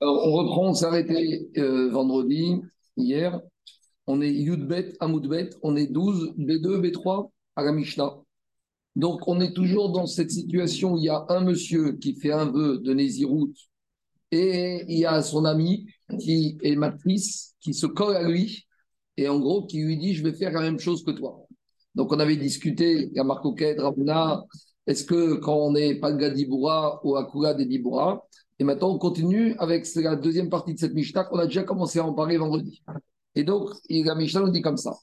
On reprend, on s'est arrêté euh, vendredi, hier. On est Yudbet, Amoudbet, on est 12, B2, B3 à la Mishnah. Donc, on est toujours dans cette situation où il y a un monsieur qui fait un vœu de Nézirout et il y a son ami qui est matrice, qui se colle à lui et en gros qui lui dit Je vais faire la même chose que toi. Donc, on avait discuté, il y a Marco Rabuna, est-ce que quand on n'est pas le Diboura ou Akula des Diboura, et maintenant, on continue avec la deuxième partie de cette Mishnah qu'on a déjà commencé à en parler vendredi. Et donc, la Mishnah nous dit comme ça.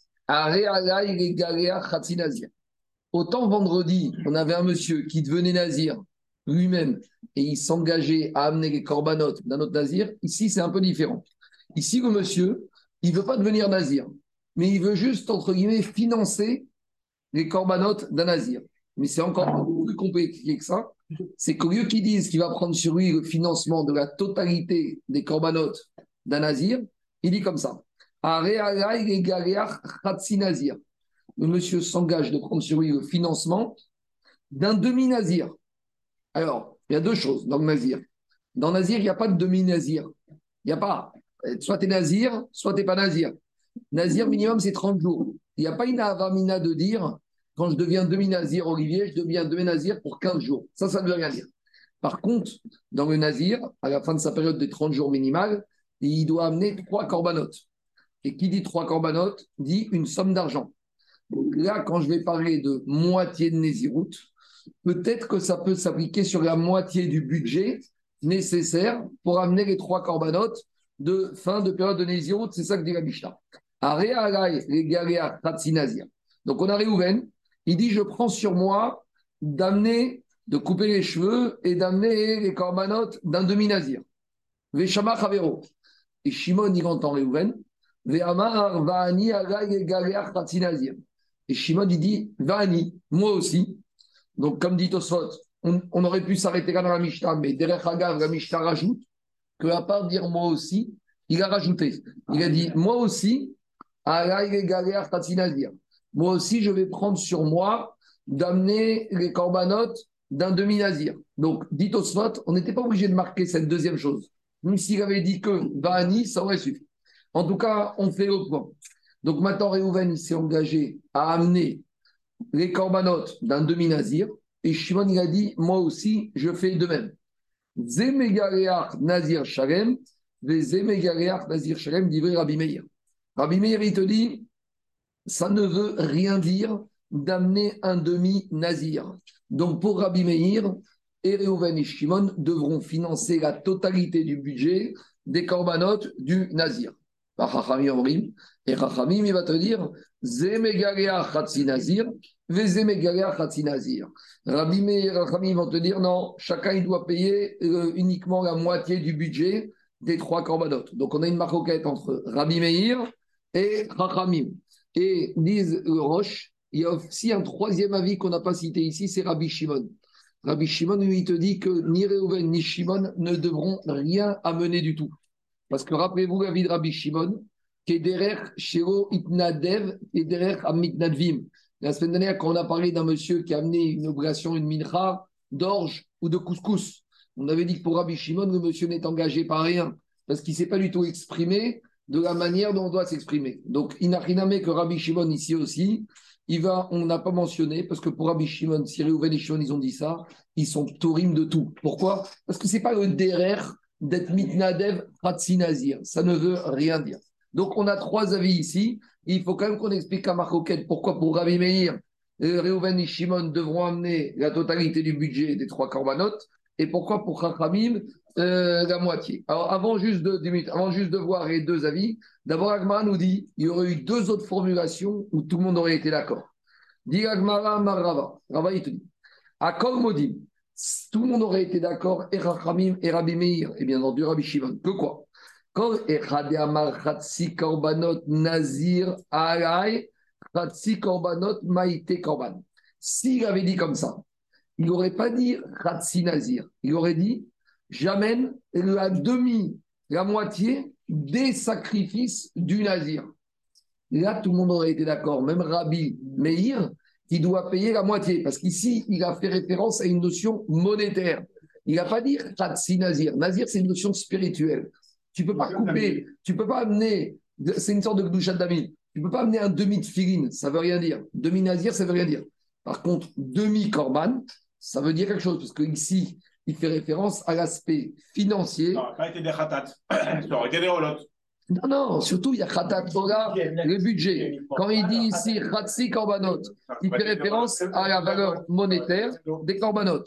Autant vendredi, on avait un monsieur qui devenait nazir lui-même et il s'engageait à amener les corbanotes d'un autre nazir. Ici, c'est un peu différent. Ici, le monsieur, il ne veut pas devenir nazir, mais il veut juste, entre guillemets, financer les corbanotes d'un nazir. Mais c'est encore plus compliqué que ça c'est qu'au lieu qu'ils disent qu'il va prendre sur lui le financement de la totalité des corbanotes d'un nazir, il dit comme ça. Le monsieur s'engage de prendre sur lui le financement d'un demi-nazir. Alors, il y a deux choses dans le nazir. Dans le nazir, il n'y a pas de demi-nazir. Il n'y a pas. Soit tu es nazir, soit tu n'es pas nazir. Nazir minimum, c'est 30 jours. Il n'y a pas une avamina de dire quand je deviens demi-nazir, Olivier, je deviens demi-nazir pour 15 jours. Ça, ça ne veut rien dire. Par contre, dans le nazir, à la fin de sa période de 30 jours minimale, il doit amener trois corbanotes. Et qui dit trois corbanotes dit une somme d'argent. là, quand je vais parler de moitié de Néziroute, peut-être que ça peut s'appliquer sur la moitié du budget nécessaire pour amener les trois corbanotes de fin de période de Néziroute. C'est ça que dit la Mishnah. Donc on a Réhouven, il dit Je prends sur moi d'amener, de couper les cheveux et d'amener les corbanotes d'un demi-nazir. Veshama Chavero. Et Shimon, il entend Réhouven. Ve'amar Va'ani Et Shimon, il dit Va'ani, moi aussi. Donc, comme dit Tosfot, on, aurait pu s'arrêter là dans la Mishnah, mais derrière Hagav, la Mishnah rajoute que à part dire moi aussi, il a rajouté. Il a dit moi aussi, moi aussi, je vais prendre sur moi d'amener les corbanotes d'un demi-nazir. Donc, dit Oswat, on n'était pas obligé de marquer cette deuxième chose. Même s'il avait dit que Vani, ça aurait suffi. En tout cas, on fait au point. Donc maintenant, Réhouven s'est engagé à amener les corbanotes d'un demi-nazir. Et Shimon, il a dit, moi aussi, je fais de même. Zemegareach Nazir Shalem, Zemegareach Nazir Shalem, dit Rabbi Meir. Rabbi Meir, il te dit, ça ne veut rien dire d'amener un demi-nazir. Donc pour Rabbi Meir, et et Shimon devront financer la totalité du budget des corbanotes du nazir. Et Rachamim, va te dire nazir, nazir. Rabbi Meir et Rachamim vont te dire non, chacun il doit payer euh, uniquement la moitié du budget des trois corbanotes. Donc on a une maroquette entre Rabbi Meir et Rachamim. Et disent Roche, il y a aussi un troisième avis qu'on n'a pas cité ici, c'est Rabbi Shimon. Rabbi Shimon, lui, il te dit que ni Reuven ni Shimon ne devront rien amener du tout. Parce que rappelez-vous l'avis de Rabbi Shimon, qui est derrière Shiro Itnadev et derrière Amitnadvim. La semaine dernière, quand on a parlé d'un monsieur qui a amené une obligation, une mincha, d'orge ou de couscous, on avait dit que pour Rabbi Shimon, le monsieur n'est engagé par rien, parce qu'il ne s'est pas du tout exprimé de la manière dont on doit s'exprimer. Donc, Inachiname que Rabbi Shimon ici aussi, il va, on n'a pas mentionné, parce que pour Rabbi Shimon, si Réhouven et Shimon, ils ont dit ça, ils sont taurim de tout. Pourquoi? Parce que ce n'est pas le derer d'être mitnadev nazir. Ça ne veut rien dire. Donc, on a trois avis ici. Il faut quand même qu'on explique à Marcoquette pourquoi pour Rabbi Meir, euh, Réhouven et Shimon devront amener la totalité du budget des trois corbanotes et pourquoi pour Chachamim, euh, la moitié. Alors, avant juste, de, avant juste de voir les deux avis, d'abord, Agmara nous dit il y aurait eu deux autres formulations où tout le monde aurait été d'accord. Dit Agmara Marava. Rava, il te dit Akol Modim, tout le monde aurait été d'accord, et Rachamim et Rabbi Meir, et bien entendu Rabbi Shimon. Que quoi? Kol Echade Amar Chatsi Korbanot Nazir Alay Chatsi Korbanot Maïte Korban. S'il avait dit comme ça, il n'aurait pas dit Ratsi Nazir. Il aurait dit J'amène la demi, la moitié des sacrifices du Nazir. là, tout le monde aurait été d'accord, même Rabbi Meir, qui doit payer la moitié. Parce qu'ici, il a fait référence à une notion monétaire. Il n'a pas dit Khatsi Nazir. Nazir, c'est une notion spirituelle. Tu ne peux pas couper, tu ne peux pas amener, c'est une sorte de Gdushat Damin. Tu ne peux pas amener un demi de filine, ça ne veut rien dire. Demi Nazir, ça ne veut rien dire. Par contre, demi Korban, ça veut dire quelque chose, parce qu'ici, il fait référence à l'aspect financier. Non, ça été des khatat, ça aurait été des rolotes. Non, non, surtout, il y a Khatat Torah, le budget. Quand il dit ici Khatsi Korbanot, il fait référence à la valeur monétaire des Korbanot.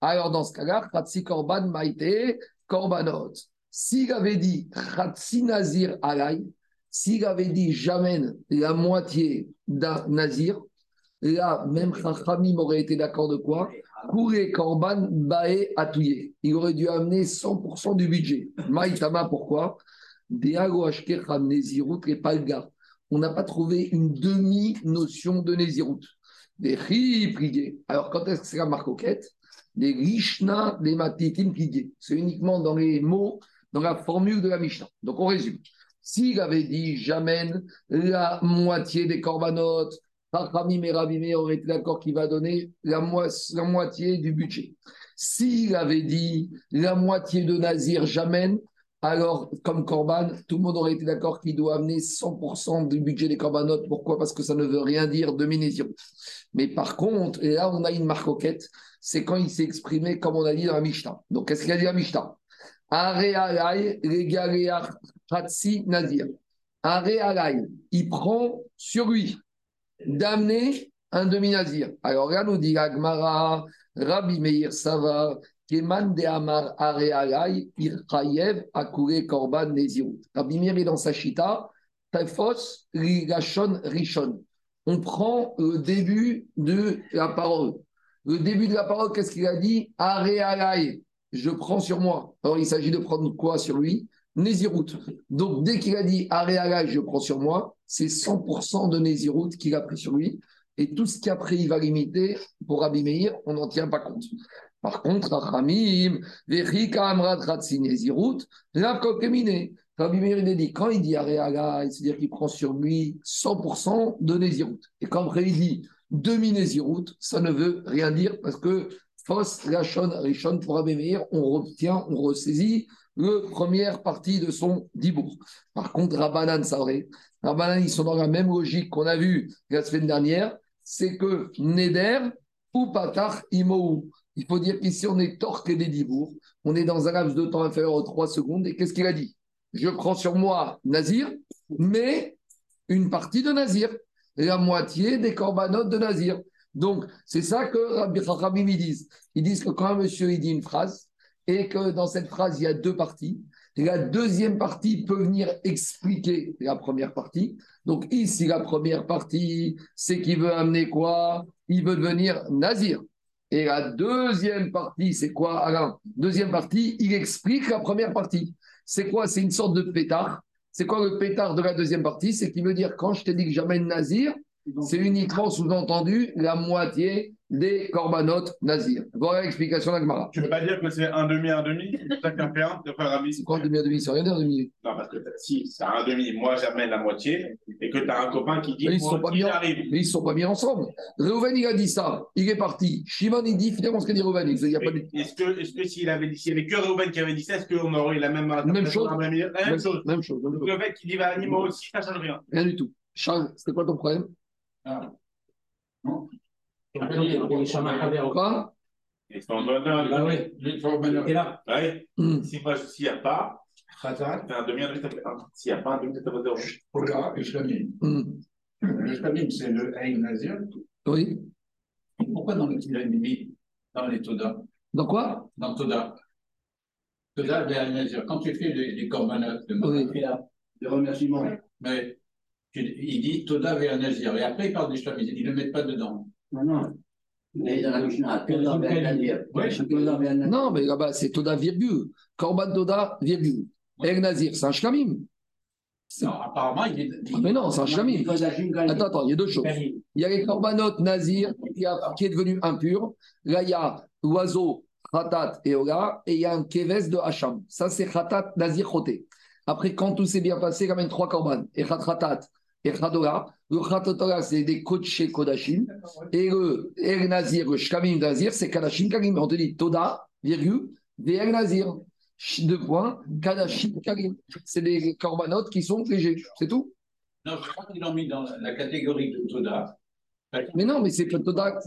Alors, dans ce cas-là, Khatsi Korban Maïté Korbanot. S'il avait dit Khatsi Nazir Alay, s'il avait dit j'amène la moitié d'un Nazir, là, même Chachamim aurait été d'accord de quoi? Kouré Korban Bae. Il aurait dû amener 100% du budget. Maïtama, pourquoi? On n'a pas trouvé une demi-notion de Nézirut. Des Alors, quand est-ce que c'est la marcoquette Des Rishna, des Matitim C'est uniquement dans les mots, dans la formule de la Mishnah. Donc, on résume. S'il avait dit j'amène la moitié des corbanotes, Rachamim et Rabimé auraient été d'accord qu'il va donner la, moitié du budget. S'il avait dit la moitié de Nazir, j'amène, alors, comme Corban, tout le monde aurait été d'accord qu'il doit amener 100% du budget des Corbanotes. Pourquoi? Parce que ça ne veut rien dire de Minésion. Mais par contre, et là, on a une marcoquette, c'est quand il s'est exprimé comme on a dit dans la Mishnah. Donc, qu'est-ce qu'il a dit dans la Mishnah? Nazir. il prend sur lui d'amener un demi-nazir. Alors là, nous dit Agmara, Rabbi Meir Sava, Keman de Amar Arealai, Irchayev, Akure Korban Nezirut. Rabbi Meir est dans sa chita, Rigashon, Rishon. On prend le début de la parole. Le début de la parole, qu'est-ce qu'il a dit? Arealai, je prends sur moi. Alors il s'agit de prendre quoi sur lui? Nézirut. Donc dès qu'il a dit Arealai, je prends sur moi, c'est 100% de Nézirut qu'il a pris sur lui. Et tout ce qu'après il va limiter, pour Rabbi Meir, on n'en tient pas compte. Par contre, Rachamim, Vechika Amrat Ratsinezirut, Lavkokemine. Rabbi Meir dit, quand il dit Areaga, c'est-à-dire qu'il prend sur lui 100% de Nézirut. Et quand après il dit demi-Nézirut, ça ne veut rien dire parce que Fos, Rachon, Rishon, pour Rabbi Meir, on retient, on ressaisit la première partie de son dibour. Par contre, Rabbanan, vrai. Rabbanan, ils sont dans la même logique qu'on a vu la semaine dernière, c'est que Neder ou Patar Imou. Il faut dire qu'ici, on est torqué des dibours. On est dans un laps de temps inférieur aux 3 secondes. Et qu'est-ce qu'il a dit? Je prends sur moi Nazir, mais une partie de Nazir. La moitié des corbanotes de Nazir. Donc, c'est ça que Rabbi Chachamim disent. Ils disent que quand un monsieur dit une phrase, et que dans cette phrase, il y a deux parties, la deuxième partie peut venir expliquer la première partie. Donc ici, la première partie, c'est qu'il veut amener quoi? Il veut devenir nazir. Et la deuxième partie, c'est quoi? Alain Deuxième partie, il explique la première partie. C'est quoi? C'est une sorte de pétard. C'est quoi le pétard de la deuxième partie? C'est qu'il veut dire, quand je t'ai dit que j'amène Nazir, c'est uniquement sous-entendu la moitié des corbanotes nazir. Voilà l'explication d'Agmara. Tu ne peux pas dire que c'est un demi, un demi? Chacun fait un, de frère C'est quoi un demi, un demi? C'est rien un demi Non, parce que si c'est un demi, moi j'amène la moitié, et que tu as un copain qui dit mais ils sont pas mis Mais ils ne sont pas mis ensemble. Reuven, il a dit ça, il est parti. Shimon, il dit finalement ce qu'a dit Reuven. Il y a pas de... Est-ce que, est-ce que s'il avait dit, s'il n'y avait que Reuven qui avait dit ça, est-ce qu'on aurait la même, même chose la même, même, même chose. Même chose. Donc le mec qui dit, bah, moi aussi, ça ne change rien. Rien du tout. Charles, c'était quoi ton problème? Ah. Non Quoi Ils sont donneurs. Ah oui, il faut Et là Oui. Mm. Si moi, s'il n'y a pas, Khazan, un demi, un demi, ça fait un. S'il n'y a pas un demi, ça fait zéro. Ola. Le Shlamim, c'est le Ein Nazir. Oui. Pourquoi dans le Shlamim, dans les Toda? Dans quoi? Dans Toda. Toda, le Ein Nazir. Quand tu fais des, des corbanotes, de Oui. de remerciements, mais tu- il dit Toda vers Nazir. Et après, il parle des Shlamim. Ils ne le mettent pas dedans. Non. Mais dans la Mishnah. Non, là-bas, c'est Toda, virgule. Korban Toda, virgule. El Nazir, c'est un shlamim. Non, apparemment, il est. Ah, mais non, c'est un Galim. Attends, attends, il y a deux choses. Il y a les corbanotes Nazir qui, a- qui est devenu impur. Là, il y a l'oiseau, Khatat et Ola, et il y a un keves de Hacham. Ça, c'est Khatat, Nazir, Choté. Après, quand tout s'est bien passé, il y a même trois korban. Et Khatat et Khadola. Le c'est des Kodesh Kodashim. Et le El Nazir, le Shkamim Nazir, c'est Kadashim Kalim. On te dit Toda, virgule, VL Nazir. Deux points, Kadashim Karim. C'est des corbanotes qui sont légers, c'est tout. Non, je crois qu'ils l'ont mis dans la catégorie de Toda. Mais non, mais c'est que Toda.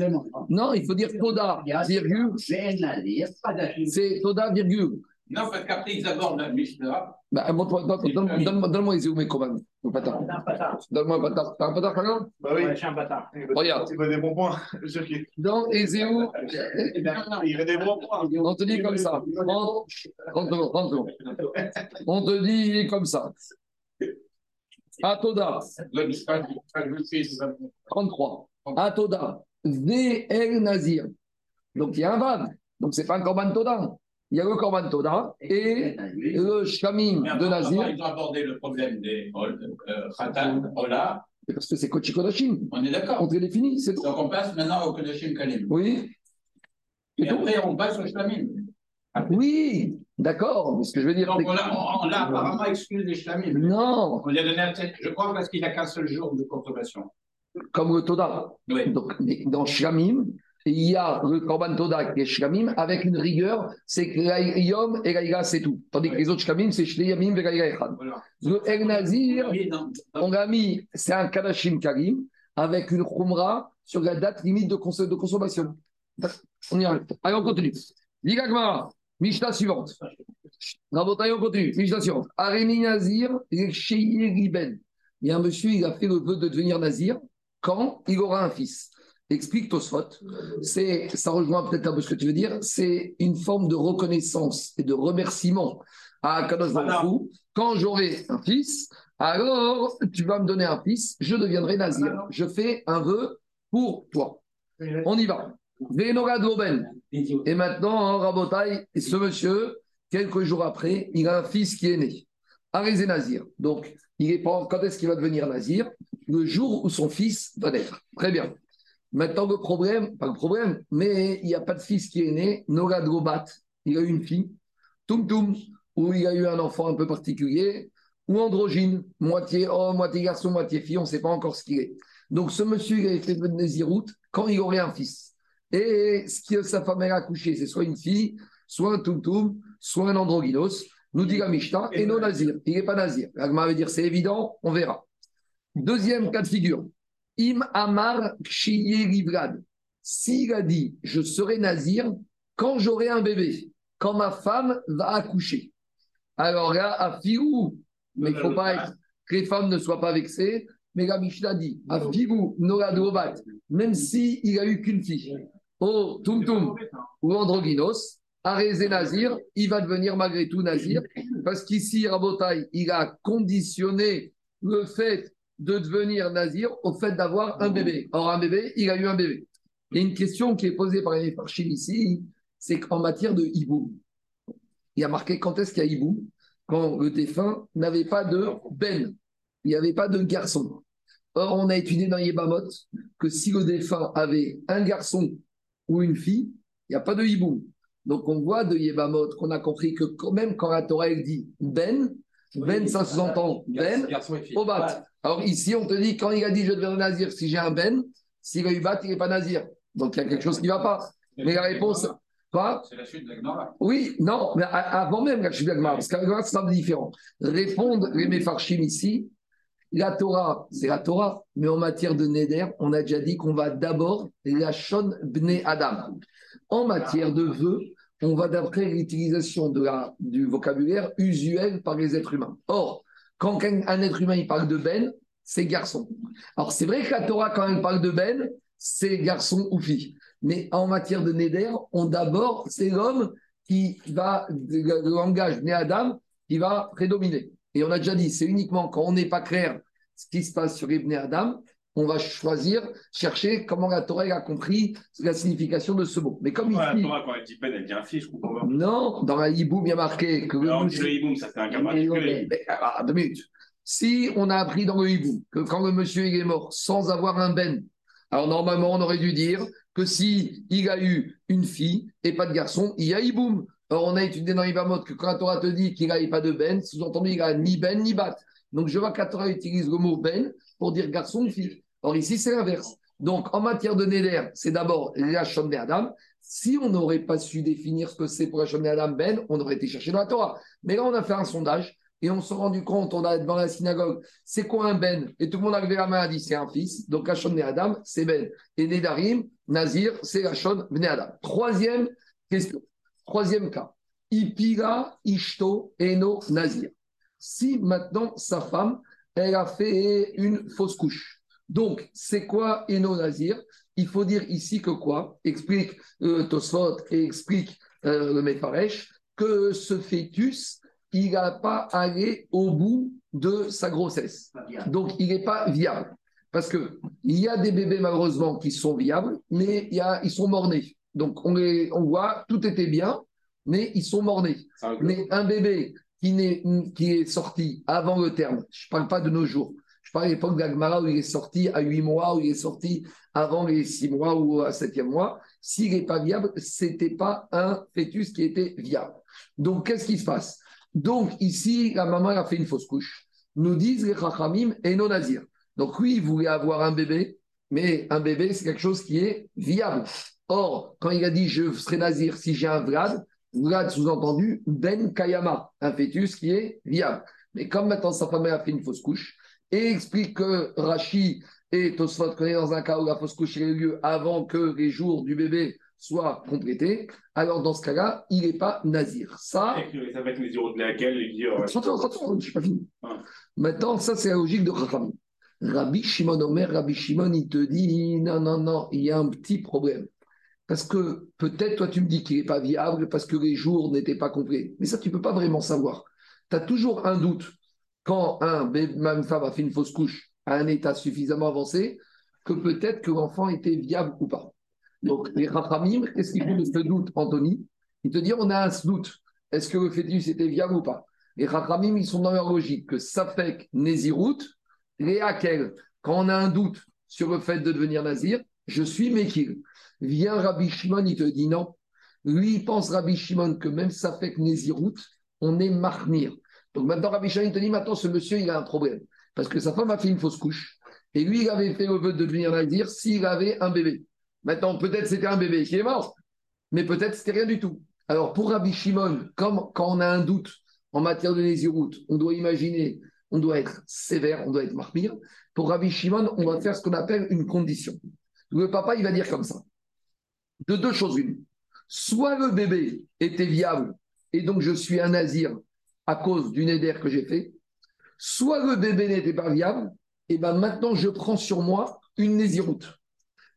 Non, il faut dire Toda, virgule. C'est Toda, virgule. Non, parce qu'après, ils abordent la Mishnah. Bah, montre-moi- donne- donne- donne-moi donne-moi Le patin. Donne-moi un patin. T'as un Bah oui. Ouais, je suis un bâtard. Regarde. Il veut des bons points. Dans Il veut des bons points. on te dit comme ça. 30 30 secondes, 30 secondes. On te dit comme ça. Atoda, Le Mishnah, je fais 33. Atoda, VL Nazir. Donc il y a un vague. Donc c'est pas un Korban Toda. Il y a le Korban Toda et le Shamim de Nazir. Ils ont abordé le problème des euh, Khatan, Ola. Parce que c'est Kochi Kodashim. On est d'accord. On te les définit, c'est tout. Donc on passe maintenant au Kodashim Kalim. Oui. Et après, on passe au Shlamim. Oui, d'accord. Mais ce que je veux dire, Donc on l'a apparemment exclu des Shlamim. non, On lui a donné un tête, je crois, parce qu'il n'a qu'un seul jour de consommation. comme le Toda. Oui. Donc, dans Shlamim, il y a le Korban Toda qui est Shlamim avec une rigueur, c'est que Yom et Laïla, c'est tout. Tandis que les autres Shlamim, c'est Shlayamim et Laïla Echad. Le El Nazir, on l'a mis, c'est un Kadashim Karim avec une Khumra sur la date limite de, cons- de consommation. On y arrive. Allez, on continue. Ligagmara, Mishnah suivante. Rabotaï, on continue. Mishnah suivante. Arémi Nazir, Sheye Riben. Il y a un monsieur, il a fait le vœu de devenir Nazir quand il aura un fils. Explique Tosfot. C'est, ça rejoint peut-être un peu ce que tu veux dire. C'est une forme de reconnaissance et de remerciement à Kadosh Baruch. Quand j'aurai un fils, alors tu vas me donner un fils, je deviendrai Nazir. Je fais un vœu pour toi. On y va. Et maintenant, en Rabotaï, ce monsieur, quelques jours après, il a un fils qui est né. Arézé Nazir. Donc, il est pas, quand est-ce qu'il va devenir Nazir? Le jour où son fils va naître. Très bien. Maintenant, le problème, pas le problème, mais il n'y a pas de fils qui est né. Nora Drobat, il a eu une fille. Tum Tum, où il a eu un enfant un peu particulier. Ou androgyne, moitié homme, moitié garçon, moitié fille, on ne sait pas encore ce qu'il est. Donc, ce monsieur, il a été de Naziroute quand il aurait un fils. Et ce que sa femme a accouché, c'est soit une fille, soit un tum soit un androgynos. Nous dit la Mishnah, et non nazir. Il n'est pas nazir. L'agma veut dire c'est évident, on verra. Deuxième cas de figure. Im Amar Kshiye Livrad. S'il a dit je serai nazir quand j'aurai un bébé, quand ma femme va accoucher. Alors là, à Fiou, mais il ne faut pas que les femmes ne soient pas vexées. Mais la Mishnah dit à Fiou, Noradobat, même s'il il a eu qu'une fille, oh Tum Tum ou Androgynos, Arézé Nazir, il va devenir malgré tout Nazir, parce qu'ici, Rabotai, il a conditionné le fait de devenir Nazir au fait d'avoir un bébé. Or, un bébé, il a eu un bébé. Il y a une question qui est posée par les Farchim ici, c'est qu'en matière de hiboum, il y a marqué quand est-ce qu'il y a hiboum Quand le défunt n'avait pas de ben, il n'y avait pas de garçon. Or, on a étudié dans Yébamot que si le défunt avait un garçon ou une fille, il n'y a pas de hiboum. Donc, on voit de Yébamot qu'on a compris que quand même quand la Torah elle dit ben, ben, ça sous-entend ben, au bat. Alors ici, on te dit, quand il a dit je deviens nazir, si j'ai un ben, s'il a eu bat, il n'est pas nazir. Donc il y a quelque chose qui ne va pas. Mais la réponse, quoi? C'est la suite de la Oui, non, mais avant même la Shuvia Gemara, parce qu'avant c'est un peu différent. Répondre les Mefarchim ici, la Torah, c'est la Torah, mais en matière de Neder, on a déjà dit qu'on va d'abord la Shon Bne Adam. En matière de vœux, on va d'après l'utilisation de la, du vocabulaire usuel par les êtres humains. Or, quand un, être humain parle de Ben, c'est garçon. Alors c'est vrai que la Torah, quand elle parle de Ben, c'est garçon ou fille. Mais en matière de Neder, on d'abord, c'est l'homme qui va, le langage né Adam, qui va prédominer. Et on a déjà dit, c'est uniquement quand on n'est pas clair ce qui se passe sur Ibn Adam, on va choisir, chercher comment la Torah a compris la signification de ce mot. Mais comme Ouais, la ici, Torah, quand elle dit Ben, elle dit un fils, je comprends pas. non, dans la Hiboum, il y a marqué que le Alors, monsieur- le hiboum, ça fait un cas Mais particulier. mais, ah, deux minutes. Si on a appris dans le hibou que quand le monsieur il est mort sans avoir un ben, alors normalement on aurait dû dire que si il a eu une fille et pas de garçon, il y a hiboum. Alors on a étudié dans Ibamot que quand la Torah te dit qu'il n'a pas de ben, sous-entendu il a ni ben ni bat. Donc je vois que la Torah utilise le mot ben pour dire garçon ou fille. Or ici c'est l'inverse. Donc en matière de Néder, c'est d'abord la Adam. Si on n'aurait pas su définir ce que c'est pour Hachon Adam Ben, on aurait été chercher dans la Torah. Mais là, on a fait un sondage et on s'est rendu compte, on a devant la synagogue, c'est quoi un Ben? Et tout le monde a levé la main et a dit c'est un fils. Donc Hachon Adam, c'est Ben. Et Nedarim, Nazir, c'est Hachon Adam. Troisième question. Troisième cas. Ipira, Ishto, Eno, Nazir. Si maintenant sa femme, elle a fait une fausse couche. Donc, c'est quoi Eno Nazir? Il faut dire ici que quoi? Explique euh, Tosfot et explique euh, le Mefaresh que ce fœtus, il n'a pas allé au bout de sa grossesse. Donc, il n'est pas viable. Parce qu'il y a des bébés, malheureusement, qui sont viables, mais il y a, ils sont morts-nés. Donc, on, les, on voit, tout était bien, mais ils sont morts-nés. Mais un bébé qui, est, qui est sorti avant le terme, je ne parle pas de nos jours, je parle à l'époque d'Agmara où il est sorti à 8 mois, où il est sorti avant les 6 mois ou à 7e mois, s'il n'est pas viable, ce n'était pas un fœtus qui était viable. Donc, qu'est-ce qui se passe? Donc, ici, la maman a fait une fausse couche. Nous disent les Chachamim et non Nazir. Donc, oui, il voulait avoir un bébé, mais un bébé, c'est quelque chose qui est viable. Or, quand il a dit je serai Nazir si j'ai un Vlad, Vlad sous-entendu Ben Kayama, un fœtus qui est viable. Mais comme maintenant sa femme a fait une fausse couche, et explique que Rachi et Tosfot connaissent dans un cas où la fausse couche a eu lieu avant que les jours du bébé soient complétés, alors dans ce cas-là, il n'est pas nazir. Ça. Ça va être de laquelle il dit. Attends, attends, je suis pas fini. Maintenant, ça, c'est la logique de Racham. Rabbi Shimon Omer, Rabbi Shimon, il te dit non, non, non, il y a un petit problème. Parce que peut-être toi tu me dis qu'il n'est pas viable parce que les jours n'étaient pas complets. Mais ça, tu ne peux pas vraiment savoir. Tu as toujours un doute quand un, même femme a fait une fausse couche à un état suffisamment avancé que peut-être que l'enfant était viable ou pas. Donc les rachamim, qu'est-ce qu'ils font de ce doute, Anthony? Ils te disent on a un doute. Est-ce que le fœtus était viable ou pas? Les rachamim, ils sont dans leur logique que que Nézirut, et quand on a un doute sur le fait de devenir nazir, je suis Mekil. Vient Rabbi Shimon, il te dit non. Lui, il pense, Rabbi Shimon, que même que Nézirut, on est marnir. Donc maintenant, Rabbi Shimon, il te dit maintenant, ce monsieur, il a un problème. Parce que sa femme a fait une fausse couche. Et lui, il avait fait le vœu de devenir nazir s'il avait un bébé. Maintenant, peut-être c'était un bébé qui est mort, mais peut-être c'était rien du tout. Alors, pour Rabbi Shimon, comme quand on a un doute en matière de Nézirut, on doit imaginer, on doit être sévère, on doit être marmire. Pour Rabbi Shimon, on va faire ce qu'on appelle une condition. Le papa, il va dire comme ça de deux choses une. Soit le bébé était viable et donc je suis un nazir à cause d'une éder que j'ai fait, soit le bébé n'était pas viable, et ben maintenant je prends sur moi une nésiroute.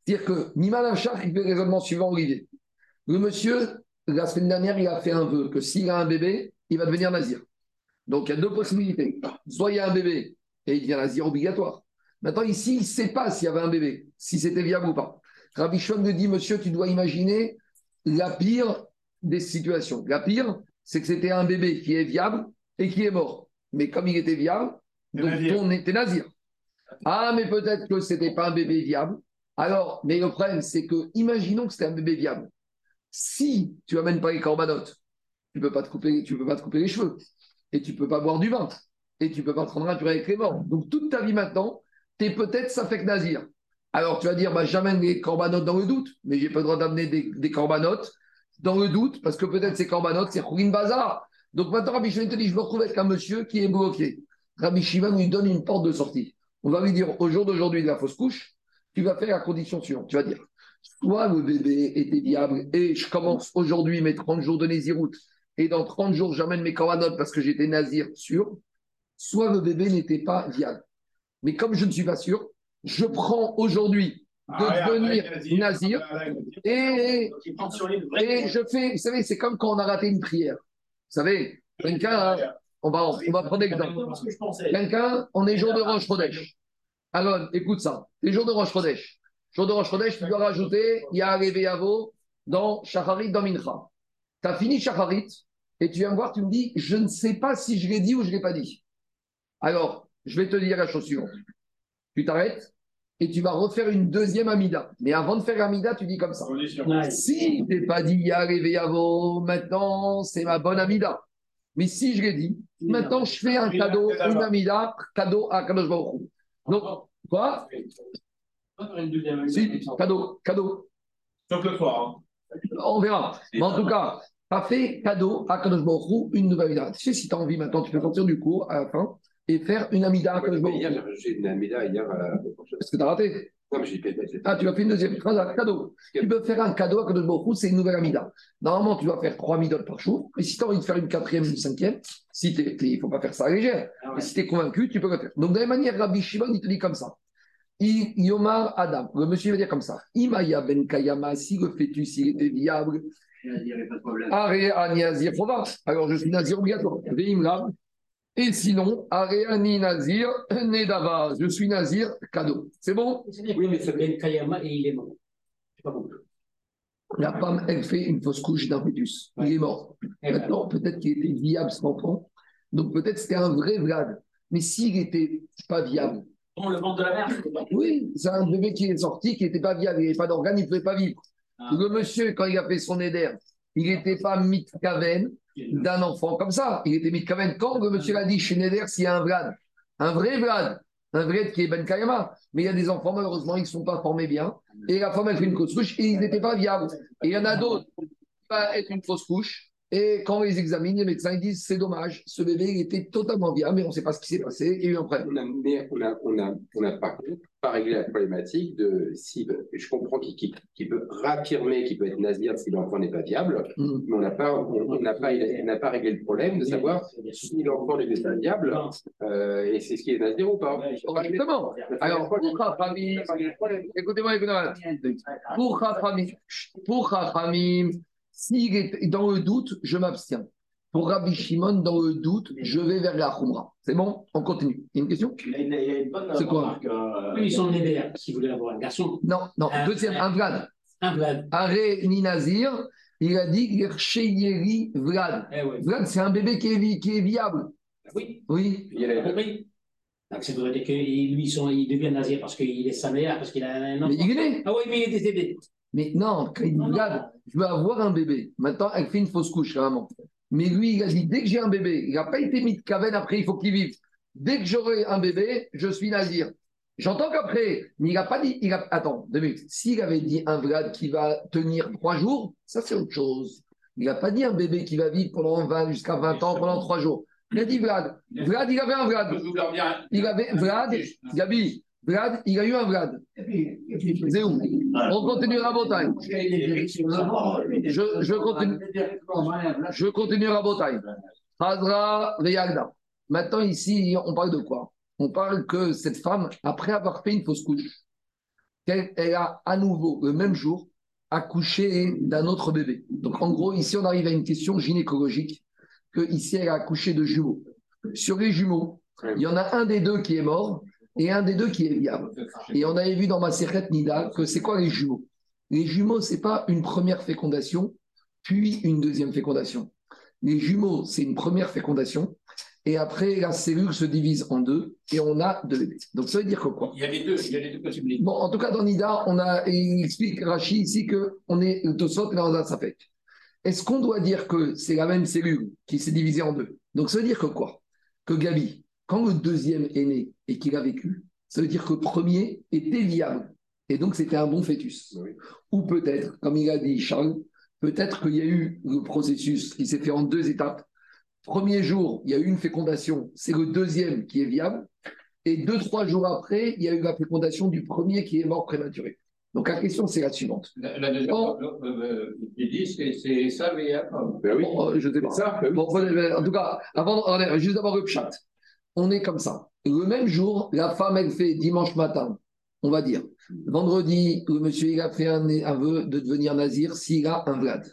C'est-à-dire que Nimal Achar, il fait le raisonnement suivant, Olivier. Le monsieur, la semaine dernière, il a fait un vœu que s'il a un bébé, il va devenir nazir. Donc il y a deux possibilités. Soit il y a un bébé et il devient nazir obligatoire. Maintenant, ici, il ne sait pas s'il y avait un bébé, si c'était viable ou pas. Rabbi Shon me dit, monsieur, tu dois imaginer la pire des situations. La pire, c'est que c'était un bébé qui est viable et qui est mort. Mais comme il était viable, donc on était nazir. Ah, mais peut-être que ce n'était pas un bébé viable. Alors, mais le problème, c'est que, imaginons que c'était un bébé viable. Si tu n'amènes pas les corbanotes, tu ne peux, pas te couper, tu peux pas te couper les cheveux. Et tu ne peux pas boire du vin. Et tu ne peux pas te rendre un avec les morts. Donc, toute ta vie maintenant, tu es peut-être ça fait que nazir. Alors tu vas dire, bah, j'amène des corbanotes dans le doute, mais j'ai pas le droit d'amener des, des corbanotes dans le doute, parce que peut-être ces corbanotes, c'est Khourin Bazar. Donc maintenant, Rabbi Shimon te dit, je me retrouve avec un monsieur qui est bloqué. Rabbi Shimon lui donne une porte de sortie. On va lui dire, au jour d'aujourd'hui de la fausse couche, tu vas faire la condition suivante. Tu vas dire, soit le bébé était viable et je commence aujourd'hui mes 30 jours de Néziroute et dans 30 jours, j'amène mes corbanotes parce que j'étais nazir sûr, soit le bébé n'était pas viable. Mais comme je ne suis pas sûr, je prends aujourd'hui de ah, devenir nazir et, et je fais, vous savez, c'est comme quand on a raté une prière. Vous savez, quelqu'un, on va, on va prendre l'exemple. Quelqu'un, on est jour de Roche Chodesh. Alors, écoute ça, les jours de Roche Chodesh. Jour de Roche Chodesh, tu dois rajouter arrivé à vous dans Shacharit, dans Mincha. Tu as fini Shacharit et tu viens me voir, tu me dis, je ne sais pas si je l'ai dit ou je ne l'ai pas dit. Alors, je vais te dire la chose suivante tu t'arrêtes et tu vas refaire une deuxième Amida. Mais avant de faire l'Amida, tu dis comme ça. Si tu n'es pas dit Yavo, maintenant c'est ma bonne Amida. Mais si je l'ai dit, maintenant je fais un cadeau, une Amida, cadeau à Kadosh Baruch Donc, quoi? Si, cadeau, cadeau. Sauf le soir. Hein. On verra. Mais en tout cas, tu as fait cadeau à Kadosh Baruch une nouvelle Amida. Tu sais, si tu as envie maintenant, tu peux sortir du cours à la fin et faire une Amida à Kadosh Baruch Hier, j'ai une Amida hier à la. Est-ce que tu as raté? Non, mais j'ai. Ah, tu as fait une deuxième phrase à cadeau. Tu peux faire un cadeau à Kadosh Baruch c'est une nouvelle Amida. Normalement, tu dois faire trois Amidot par jour. Mais si tu as envie de faire une quatrième, une cinquième, si t'es- il ne faut pas faire ça à légère. Et si tu es convaincu, tu peux le faire. Donc, de la même manière, Rabbi Shimon, il te dit comme ça. Yomar Adam, le monsieur va dire comme ça. Imaya ben Kayama, si le fœtus il était viable, Il n'y avait pas de problème. Are Nazir Chova. Alors je suis Nazir obligatoire. Et sinon, Are Ani Nazir Nedava. Je suis Nazir cadeau. C'est bon? Oui, mais c'est Ben Kayama et il est mort. C'est pas bon. La femme, elle fait une fausse couche d'un fœtus. Il est mort. Eh ben, Maintenant, peut-être qu'il était viable cet enfant. Donc peut-être c'était un vrai Vlad. Mais s'il n'était pas viable, on le ventre de la mère. pas- oui, c'est un bébé qui est sorti, qui n'était pas viable, il n'avait pas d'organe, il ne pouvait pas vivre. Ah. Le monsieur, quand il a fait son éder, il n'était pas mitkaven d'un enfant comme ça. Il était mitkaven. Quand le monsieur a dit chez Neder, s'il y a un Vlad, un vrai Vlad, un vrai qui est Ben Kayama, mais il y a des enfants, malheureusement, ils ne sont pas formés bien. Et la femme, elle fait une fausse couche et ils n'étaient pas viables. Et il y en a d'autres qui va être une fausse couche. Et quand on les examine, les médecins ils disent c'est dommage, ce bébé il était totalement viable, mais on ne sait pas ce qui s'est passé. Il y a eu un problème. On a, mais on a, on a, pas réglé la problématique de si je comprends qu'il qu'il- qu'il peut réaffirmer qu'il peut être nazir si l'enfant n'est pas viable, Mm. mais on n'a pas, on, on n'a pas, on n'a pas réglé le problème de savoir si l'enfant n'est pas viable euh, et c'est ce qui est nazir ou pas. Correctement. Alors, pour Chachamim, écoutez-moi, écoutez-moi. Pour Chachamim, pour Chachamim, s'il est dans le doute, je m'abstiens. Pour Rabbi Shimon, dans le doute, je vais vers la Khumra. C'est bon? On continue. Il y a une question? Il y a une, bonne C'est quoi? remarque, euh, Oui, ils sont nés d'air, s'ils voulaient avoir un garçon. Non, non. Euh, Deuxième, un Vlad. Un Vlad. Are ni Nazir, il a dit Yersheyeri Vlad. Eh ouais. Vlad, c'est un bébé qui est, vi- qui est viable. Oui, Oui. Il y a compris. Donc ça voudrait dire que lui, il devient nazir parce qu'il est sa mère, parce qu'il a un enfant. Mais il est né. Ah oui, mais il est décédé. Mais non, quand il dit Non, non. Vlad, je veux avoir un bébé. Maintenant, elle fait une fausse couche, vraiment. Mais lui, il a dit, dès que j'ai un bébé, il n'a pas été mis de caverne, après, il faut qu'il vive. Dès que j'aurai un bébé, je suis nazir. J'entends qu'après, mais il n'a pas dit, il a, attends, deux minutes. S'il avait dit un Vlad qui va tenir trois jours, ça c'est autre chose. Il n'a pas dit un bébé qui va vivre pendant 20, jusqu'à 20 ans, pendant trois jours. Il a dit Vlad. Vlad, il avait un Vlad. Il avait Vlad, Gabi, Vlad, il a eu un Vlad. Où On continue à Bretagne. Je, je continue. Je continue à Bretagne. Hazra Veyagda. Maintenant, ici, on parle de quoi On parle que cette femme, après avoir fait une fausse couche, qu'elle elle a à nouveau, le même jour, accouché d'un autre bébé. Donc, en gros, ici, on arrive à une question gynécologique, que ici, elle a accouché de jumeaux. Sur les jumeaux, il y en a un des deux qui est mort et un des deux qui est viable. Et on avait vu dans ma Seret Nida que c'est quoi les jumeaux? Les jumeaux, c'est pas une première fécondation, puis une deuxième fécondation. Les jumeaux, c'est une première fécondation, et après, la cellule se divise en deux, et on a deux bébés. Donc, ça veut dire que quoi? Il y a les deux, il y a les deux possibilités. Bon, en tout cas, dans Nida, on a, il explique Rachid ici qu'on est Tosot dans un Safek. Est-ce qu'on doit dire que c'est la même cellule qui s'est divisée en deux? Donc, ça veut dire que quoi? Que Gabi, quand le deuxième est né et qu'il a vécu, ça veut dire que le premier était viable. Et donc, c'était un bon fœtus. Oui. Ou peut-être, comme il a dit Charles, peut-être qu'il y a eu le processus qui s'est fait en deux étapes. Premier jour, il y a eu une fécondation, c'est le deuxième qui est viable. Et deux, trois jours après, il y a eu la fécondation du premier qui est mort prématuré. Donc la question, c'est la suivante. La, la deuxième, Bon. euh, euh, il dit c'est ça, mais Yaakov. Ben oui. Bon, euh, je sais pas. Ça, ben oui. Bon, prenez- en tout cas, avant, juste d'abord le chat. On est comme ça. Le même jour, la femme, elle fait dimanche matin, on va dire. Vendredi, le monsieur, il a fait un, vœu de devenir nazir s'il a un Vlad.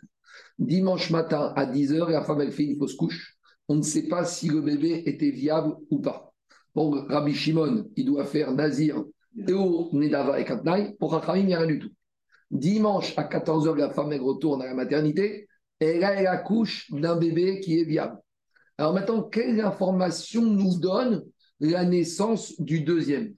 Dimanche matin, à 10h, la femme, elle fait une fausse couche. On ne sait pas si le bébé était viable ou pas. Bon, Rabbi Shimon, il doit faire nazir, Théo, Nedava et Katnaï. Pour Rachamim, il n'y a rien du tout. Dimanche, à 14h, la femme, elle retourne à la maternité. Et là, elle accouche d'un bébé qui est viable. Alors maintenant, quelle information nous donne la naissance du deuxième?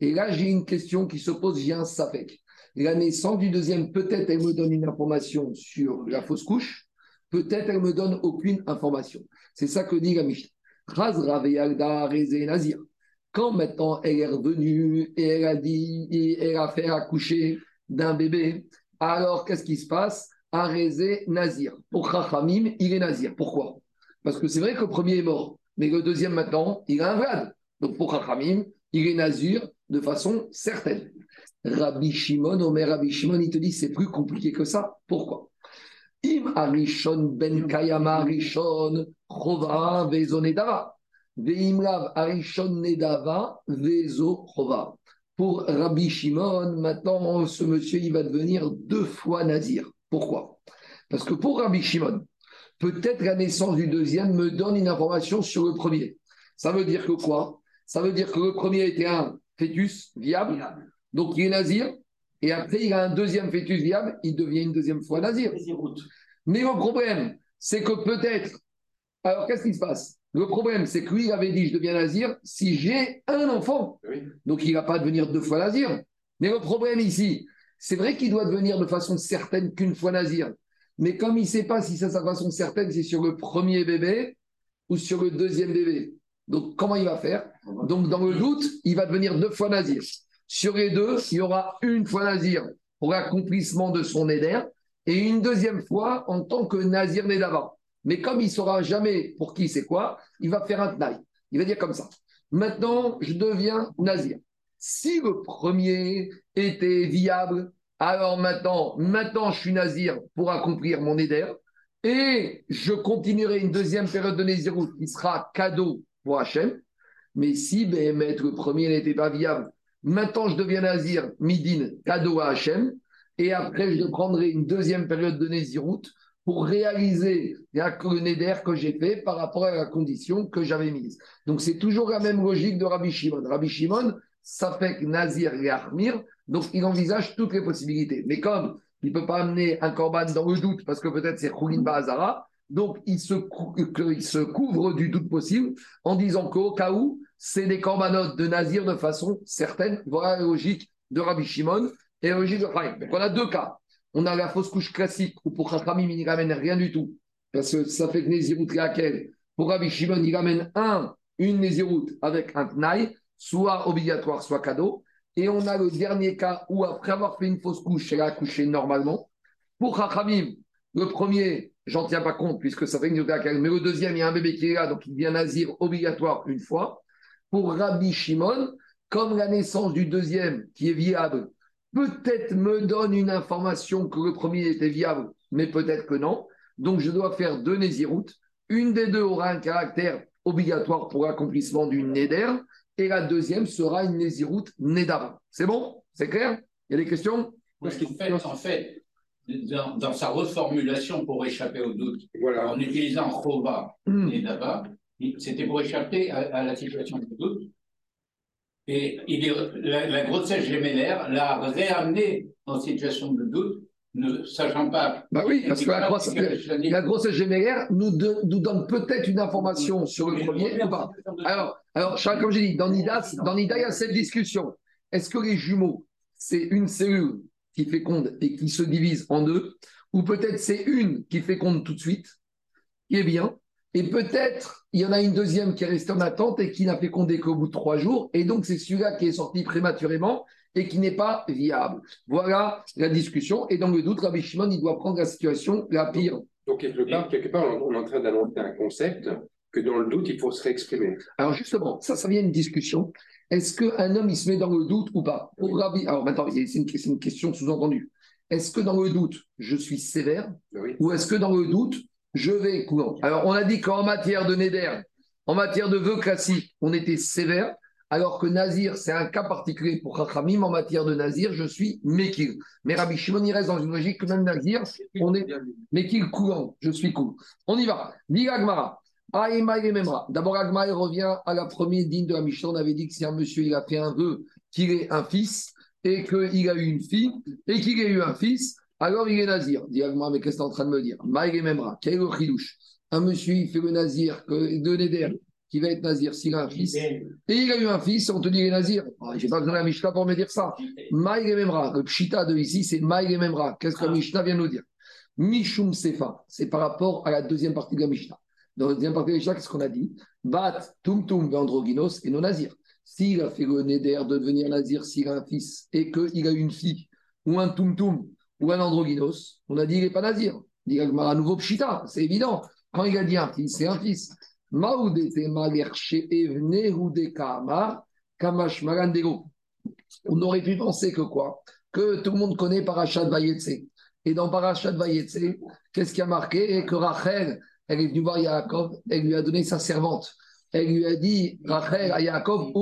Et là, j'ai une question qui se pose, j'ai un sapec. La naissance du deuxième, peut-être elle me donne une information sur la fausse couche, peut-être elle me donne aucune information. C'est ça que dit la Mishnah. Quand maintenant elle est revenue et elle a dit, et elle a fait accoucher d'un bébé, alors qu'est-ce qui se passe? Arézé Nazir. Pour Chachamim, il est Nazir. Pourquoi? Parce que c'est vrai que le premier est mort, mais le deuxième maintenant, il a un Vlad. Donc pour Chachamim, il est Nazir de façon certaine. Rabbi Shimon, Omer Rabbi Shimon, il te dit c'est plus compliqué que ça. Pourquoi? Im Arishon ben Kayama Arishon Chova Vezo. Veimlav Arishon Nedava Vezo Chova. Pour Rabbi Shimon, maintenant, ce monsieur, il va devenir deux fois Nazir. Pourquoi? Parce que pour Rabbi Shimon, peut-être la naissance du deuxième me donne une information sur le premier. Ça veut dire que quoi? Ça veut dire que le premier était un fœtus viable, donc il est nazir, et après il a un deuxième fœtus viable, il devient une deuxième fois nazir. Mais le problème, c'est que peut-être. Alors qu'est-ce qui se passe? Le problème, c'est que lui, il avait dit je deviens nazir si j'ai un enfant. Donc il ne va pas devenir deux fois nazir. Mais le problème ici, c'est vrai qu'il doit devenir de façon certaine qu'une fois nazir. Mais comme il ne sait pas si c'est sa façon certaine, c'est sur le premier bébé ou sur le deuxième bébé. Donc, comment il va faire? Donc, dans le doute, il va devenir deux fois nazir. Sur les deux, il y aura une fois nazir pour l'accomplissement de son éder et une deuxième fois en tant que nazir né d'avant. Mais comme il ne saura jamais pour qui c'est quoi, il va faire un tnaï. Il va dire comme ça. Maintenant, je deviens nazir. Si le premier était viable, alors maintenant, maintenant je suis nazir pour accomplir mon éder et je continuerai une deuxième période de Nézirut qui sera cadeau pour Hachem. Mais si Béhémet, le premier n'était pas viable, maintenant je deviens nazir, midin, cadeau à Hachem, et après je prendrai une deuxième période de Nézirut pour réaliser le Néder que j'ai fait par rapport à la condition que j'avais mise. Donc c'est toujours la même logique de Rabbi Shimon. Rabbi Shimon, ça Nazir et Ahmir, donc il envisage toutes les possibilités. Mais comme il ne peut pas amener un corban dans le doute, parce que peut-être c'est Khourin Bahazara, donc il se, couvre du doute possible en disant qu'au cas où, c'est des corbanotes de Nazir de façon certaine. Voilà la logique de Rabbi Shimon et la logique de. Donc on a deux cas. On a la fausse couche classique où pour Chachamim, il n'y ramène rien du tout, parce que ça fait que Nézirut laquelle Pour Rabbi Shimon, il ramène un, une Nézirut avec un Tnaï, soit obligatoire, soit cadeau. Et on a le dernier cas où, après avoir fait une fausse couche, elle a accouché normalement. Pour Chachamim, le premier, j'en tiens pas compte puisque ça fait une mais le deuxième, il y a un bébé qui est là, donc il vient nazir obligatoire une fois. Pour Rabbi Shimon, comme la naissance du deuxième qui est viable, peut-être me donne une information que le premier était viable, mais peut-être que non. Donc je dois faire deux Néziroutes. Une des deux aura un caractère obligatoire pour l'accomplissement d'une Néder, et la deuxième sera une Néziroute Nédara. C'est bon? C'est clair? Il y a des questions? En fait, en fait dans, sa reformulation pour échapper au doute, en utilisant Chova et Dava, c'était pour échapper à, la situation du doute. Et il la, grossesse gémellaire l'a réamené en situation de doute, ne sachant pas. Bah oui, parce que la, grosse, la, grossesse gémellaire nous, nous donne peut-être une information sur le premier Alors, alors comme j'ai dit, dans Nida, dans Nida, il y a cette discussion. Est-ce que les jumeaux, c'est une cellule qui féconde et qui se divise en deux, ou peut-être c'est une qui féconde tout de suite, qui est bien, et peut-être il y en a une deuxième qui est restée en attente et qui n'a fécondé qu'au bout de trois jours, et donc c'est celui-là qui est sorti prématurément et qui n'est pas viable. Voilà la discussion, et dans le doute, Rabbi Shimon, il doit prendre la situation la pire. Donc quelque part, quelque part on est en train d'annoncer un concept que dans le doute, il faut se réexprimer. Alors justement, ça, ça vient une discussion. Est-ce qu'un homme, il se met dans le doute ou pas? Pour Alors maintenant, c'est une, question sous-entendue. Est-ce que dans le doute, je suis sévère? Ou est-ce que dans le doute, je vais courant Alors, on a dit qu'en matière de Neder, en matière de vœux classiques, on était sévère, alors que Nazir, c'est un cas particulier pour Chachamim. En matière de Nazir, je suis Mekil. Mais Rabbi Shimon, il reste dans une logique que même Nazir, on est Mekil courant, je suis court. On y va. Gmara. D'abord, Agma revient à la première digne de la Mishnah. On avait dit que si un monsieur il a fait un vœu qu'il ait un fils et qu'il a eu une fille et qu'il ait eu un fils, alors il est nazir. Dit Agma, mais qu'est-ce que tu es en train de me dire? Quel est le Un monsieur, il fait le nazir de Neder qui va être nazir s'il a un fils et il a eu un fils, on te dit il est nazir. Oh, J'ai pas besoin de la Mishnah pour me dire ça. Memra, le pshita de ici, c'est Memra. Qu'est-ce que la Mishnah vient nous dire? Mishum Sefa, c'est par rapport à la deuxième partie de la Mishnah. Dans la deuxième partie de qu'est-ce qu'on a dit? Bat, tum tum, androgynos et non nazir. S'il a fait le néder de devenir nazir, s'il a un fils et qu'il a une fille, ou un tum tum, ou un androgynos, on a dit il n'est pas nazir. Dit à nouveau pshita, c'est évident. Quand il a dit un fils, c'est un fils. On aurait pu penser que quoi? Que tout le monde connaît Parashat Vayetse. Et dans Parashat Vayetse, qu'est-ce qui a marqué? Que Rachel, elle est venue voir Yaakov, elle lui a donné sa servante. Elle lui a dit, Rachel à Yaakov,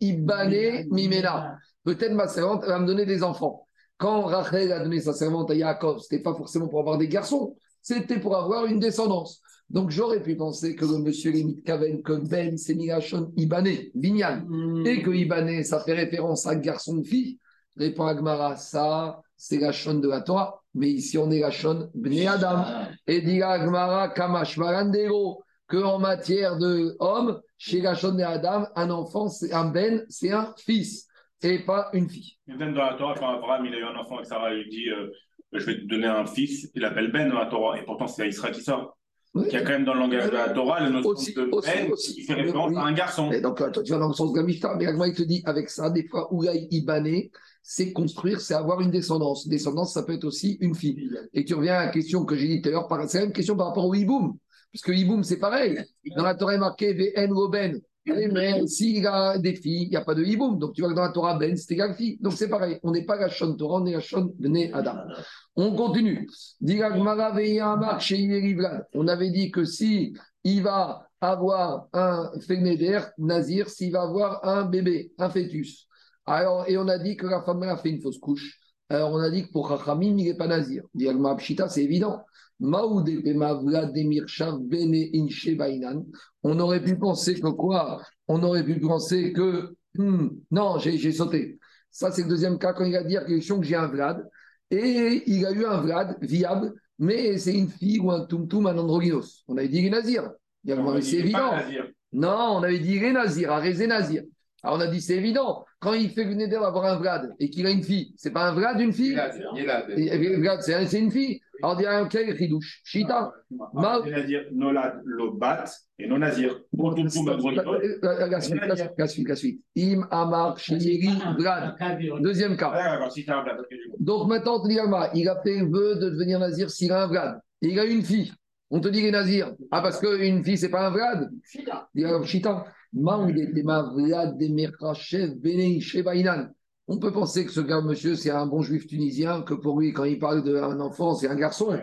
Ibane Mimena. Peut-être ma servante, va me donner des enfants. Quand Rachel a donné sa servante à Yaakov, ce n'était pas forcément pour avoir des garçons, c'était pour avoir une descendance. Donc j'aurais pu penser que le monsieur limite Kaven, que Ben, c'est Milachon Ibané, Binyan, hmm. et que Ibané, ça fait référence à garçon de fille. Répond Agmara, ça, c'est la chaîne de la Torah, mais ici on est la chaîne Bné Adam. Et dit Agmara, Kamash Marandero, que en matière de homme, chez la chaîne de Adam, un enfant, c'est un Ben, c'est un fils, et pas une fille. même dans la Torah, quand Abraham il a eu un enfant avec Sarah, il dit euh, Je vais te donner un fils, il l'appelle Ben dans la Torah, et pourtant c'est Israël qui sort. Il y a quand même dans le langage de la Torah le notion aussi, de aussi, aussi. qui fait référence à un garçon. donc, toi, tu vas dans le sens de la Mishnah, mais moi, il te dit, avec ça, des fois, Oulaï Ibané, c'est construire, c'est avoir une descendance. Descendance, ça peut être aussi une fille. Et tu reviens à la question que j'ai dit tout à l'heure, c'est la même question par rapport au Hiboum. Parce que Hiboum, c'est pareil. Dans la Torah, il est marqué VN Roben. S'il a des filles, il n'y a pas de hiboum. Donc tu vois que dans la Torah, Ben, égal fille. Donc c'est pareil. On n'est pas la Shon Torah, on est la Shon de Adam. On continue. On avait dit que si il va avoir un fénéder, Nazir, s'il va avoir un bébé, un fœtus. Alors, et on a dit que la femme a fait une fausse couche. Alors on a dit que pour Chachamim, il n'est pas Nazir. c'est évident. On aurait pu penser que quoi? On aurait pu penser que. Hmm, non, j'ai sauté. Ça, c'est le deuxième cas quand il a dit à question que j'ai un Vlad. Et il a eu un Vlad viable, mais c'est une fille ou un Tumtum, un androgynos. On avait dit Nazir. C'est évident. Non, on avait dit Nazir, Arezé Nazir. Alors on a dit c'est évident. Quand il fait venir d'avoir un Vlad et qu'il a une fille, c'est pas un Vlad une fille? Vlad, c'est une fille. Alors, il y a un quel ridouche Chita. C'est-à-dire Nolad Lobat et non Nazir. Le la suite, la suite, la suite. Im Amar Shiri Vlad. Deuxième cas. Donc maintenant, on te dit, il a fait vœu de devenir Nazir s'il a un Vlad. Il a une fille. On te dit qu'il est Nazir. Ah, parce qu'une fille, c'est pas un Vlad Chita. Chita. On peut penser que ce gars, monsieur, c'est un bon juif tunisien, que pour lui, quand il parle d'un enfant, c'est un garçon.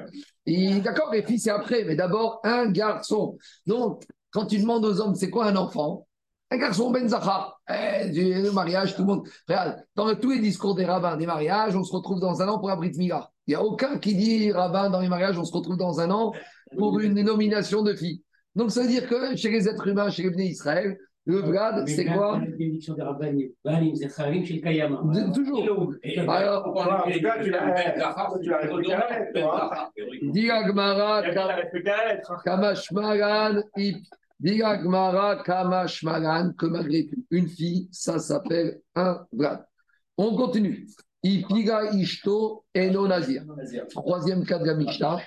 D'accord, les filles, c'est après, mais d'abord, un garçon. Donc, quand tu demandes aux hommes, c'est quoi un enfant? Un garçon, Ben Zahar. Eh, du mariage, tout le monde. Regarde, dans tous les discours des rabbins des mariages, on se retrouve dans un an pour un Brit Mila. Il n'y a aucun qui dit, rabbin, dans les mariages, on se retrouve dans un an pour une nomination de fille. Donc, ça veut dire que chez les êtres humains, chez les Bnei Israël, le grade, c'est quoi Toujours. Alors, Diagmara, Kamashmaran, que malgré tout, une fille, ça s'appelle un grade. On continue. Ipiga Ishto Eno Nazir. Troisième cas de la Mishnah.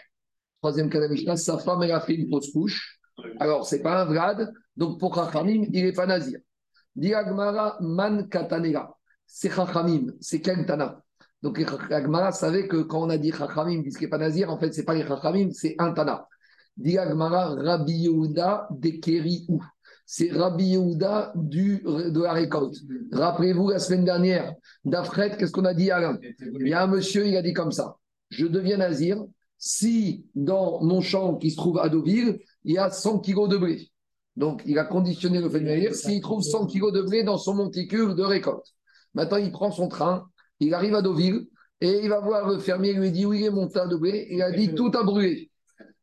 Troisième cas de la Mishnah, sa femme, elle a fait une fausse couche. Alors, c'est pas un grade, donc pour Chachamim, il n'est pas nazir. Diagmara man katanera. C'est Chachamim, c'est quel Tana Donc Agmara savait que quand on a dit Chachamim, puisqu'il n'est pas nazir, en fait, c'est pas les Chachamim, c'est un Tana. Diagmara Rabbi Yehuda de. C'est Rabbi Yehuda du, de la récolte. Rappelez-vous, la semaine dernière, d'Afret, qu'est-ce qu'on a dit Alain? Il y a un monsieur, il a dit comme ça Je deviens nazir si dans mon champ qui se trouve à Deauville, il y a 100 kilos de blé. Donc, il a conditionné le fait s'il trouve 100 kilos de blé dans son monticule de récolte. Maintenant, il prend son train, il arrive à Deauville et il va voir le fermier, il lui dit est mon tas de blé? Il a dit tout a brûlé.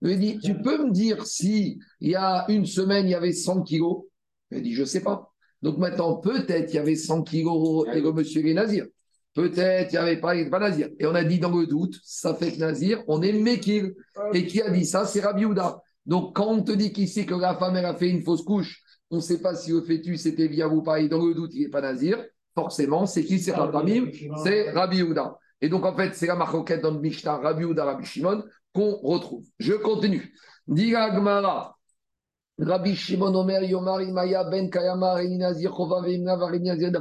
Il lui dit Tu peux me dire si il y a une semaine, il y avait 100 kilos? Il a dit Je ne sais pas. Donc maintenant, peut-être il y avait 100 kilos et le monsieur est nazir. Peut-être il n'y avait pas, nazir. Et on a dit dans le doute, ça fait nazir, on est Mekir. Et qui a dit ça? C'est Rabbi Houda. Donc, quand on te dit qu'ici que la femme elle a fait une fausse couche, on ne sait pas si le fœtus était viable ou pas, et dans le doute, il n'est pas nazir, forcément, c'est qui C'est Rabbi C'est Rabbi Houda. Et donc, en fait, c'est la marquette dans le Mishnah, Rabbi Houda, Rabbi Shimon, qu'on retrouve. Je continue. Diga Gmara. Rabbi Shimon Omer Yomar Imaya Ben Kayama Nazir Chova Nazir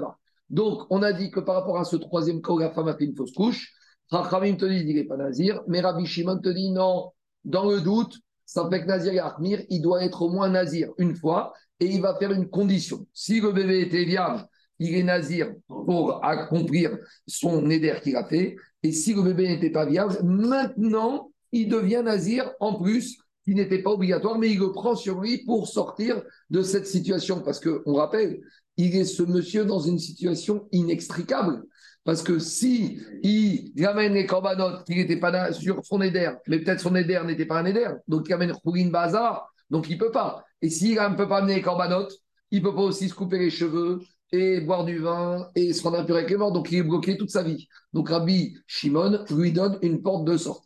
Donc, on a dit que par rapport à ce troisième cas où la femme a fait une fausse couche, Rachamim te dit il n'est pas Nazir, mais Rabbi Shimon te dit non, dans le doute, que Nazir et il doit être au moins Nazir une fois et il va faire une condition. Si le bébé était vierge, il est Nazir pour accomplir son éder qu'il a fait. Et si le bébé n'était pas vierge, maintenant, il devient Nazir en plus qui n'était pas obligatoire, mais il le prend sur lui pour sortir de cette situation. Parce qu'on rappelle, il est ce monsieur dans une situation inextricable. Parce que si il ramène les corbanotes, il n'était pas sur son éder, mais peut-être son éder n'était pas un éder, donc il ramène Khourin Bazar, donc il ne peut pas. Et s'il ne peut pas amener les corbanotes, il ne peut pas aussi se couper les cheveux et boire du vin et se rendre impur avec les morts, donc il est bloqué toute sa vie. Donc Rabbi Shimon lui donne une porte de sorte.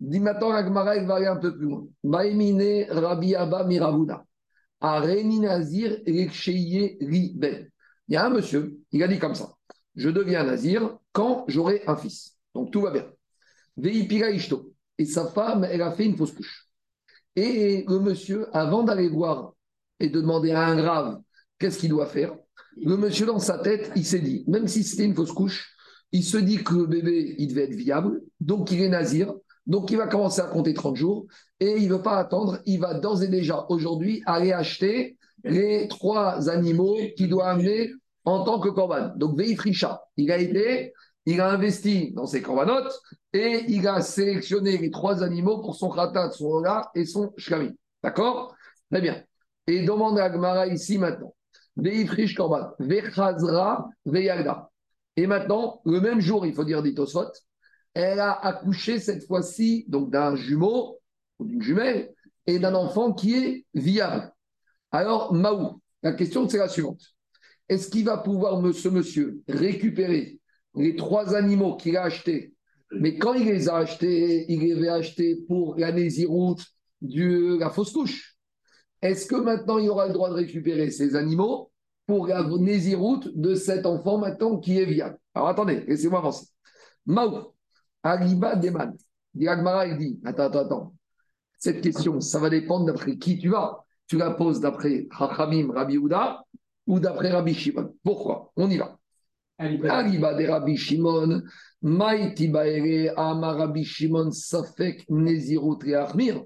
Dit maintenant, va aller un peu plus loin. Maïmine Rabbi Abba Miravuna. Il y a un monsieur, il a dit comme ça Je deviens Nazir quand j'aurai un fils. Donc tout va bien. Veipira. Et sa femme, elle a fait une fausse couche. Et le monsieur, avant d'aller voir et de demander à un grave qu'est-ce qu'il doit faire, le monsieur, dans sa tête, il s'est dit, même si c'était une fausse couche, il se dit que le bébé, il devait être viable, donc il est nazir, donc il va commencer à compter 30 jours et il ne veut pas attendre, il va d'ores et déjà aujourd'hui aller acheter les trois animaux qu'il doit amener en tant que corban. Donc Veifricha, il a été, il a investi dans ses corbanotes et il a sélectionné les trois animaux pour son khatat, son ola et son shkami. D'accord? Très bien. Et demande à Gmara ici maintenant. Veifrish korban, vechazra veyagda. Et maintenant, le même jour, il faut dire dit Tosfot, elle a accouché cette fois-ci donc d'un jumeau ou d'une jumelle et d'un enfant qui est viable. Alors, Maou, la question c'est la suivante. Est-ce qu'il va pouvoir, ce monsieur, récupérer les trois animaux qu'il a achetés? Mais quand il les a achetés, il les avait achetés pour la nésiroute de la fausse couche. Est-ce que maintenant il aura le droit de récupérer ces animaux pour la nésiroute de cet enfant maintenant qui est viable? Alors attendez, laissez-moi avancer. Maou, Aliba Deman. il dit Attends, attends, attends. Cette question, ça va dépendre d'après qui tu vas. Tu la poses d'après Chachamim Rabbi Ouda ou d'après Rabbi Shimon. Pourquoi? On y va. Aliba de Rabbi Shimon, Maïti Baere Ama Rabbi Shimon Safek Nezirut Reachmir.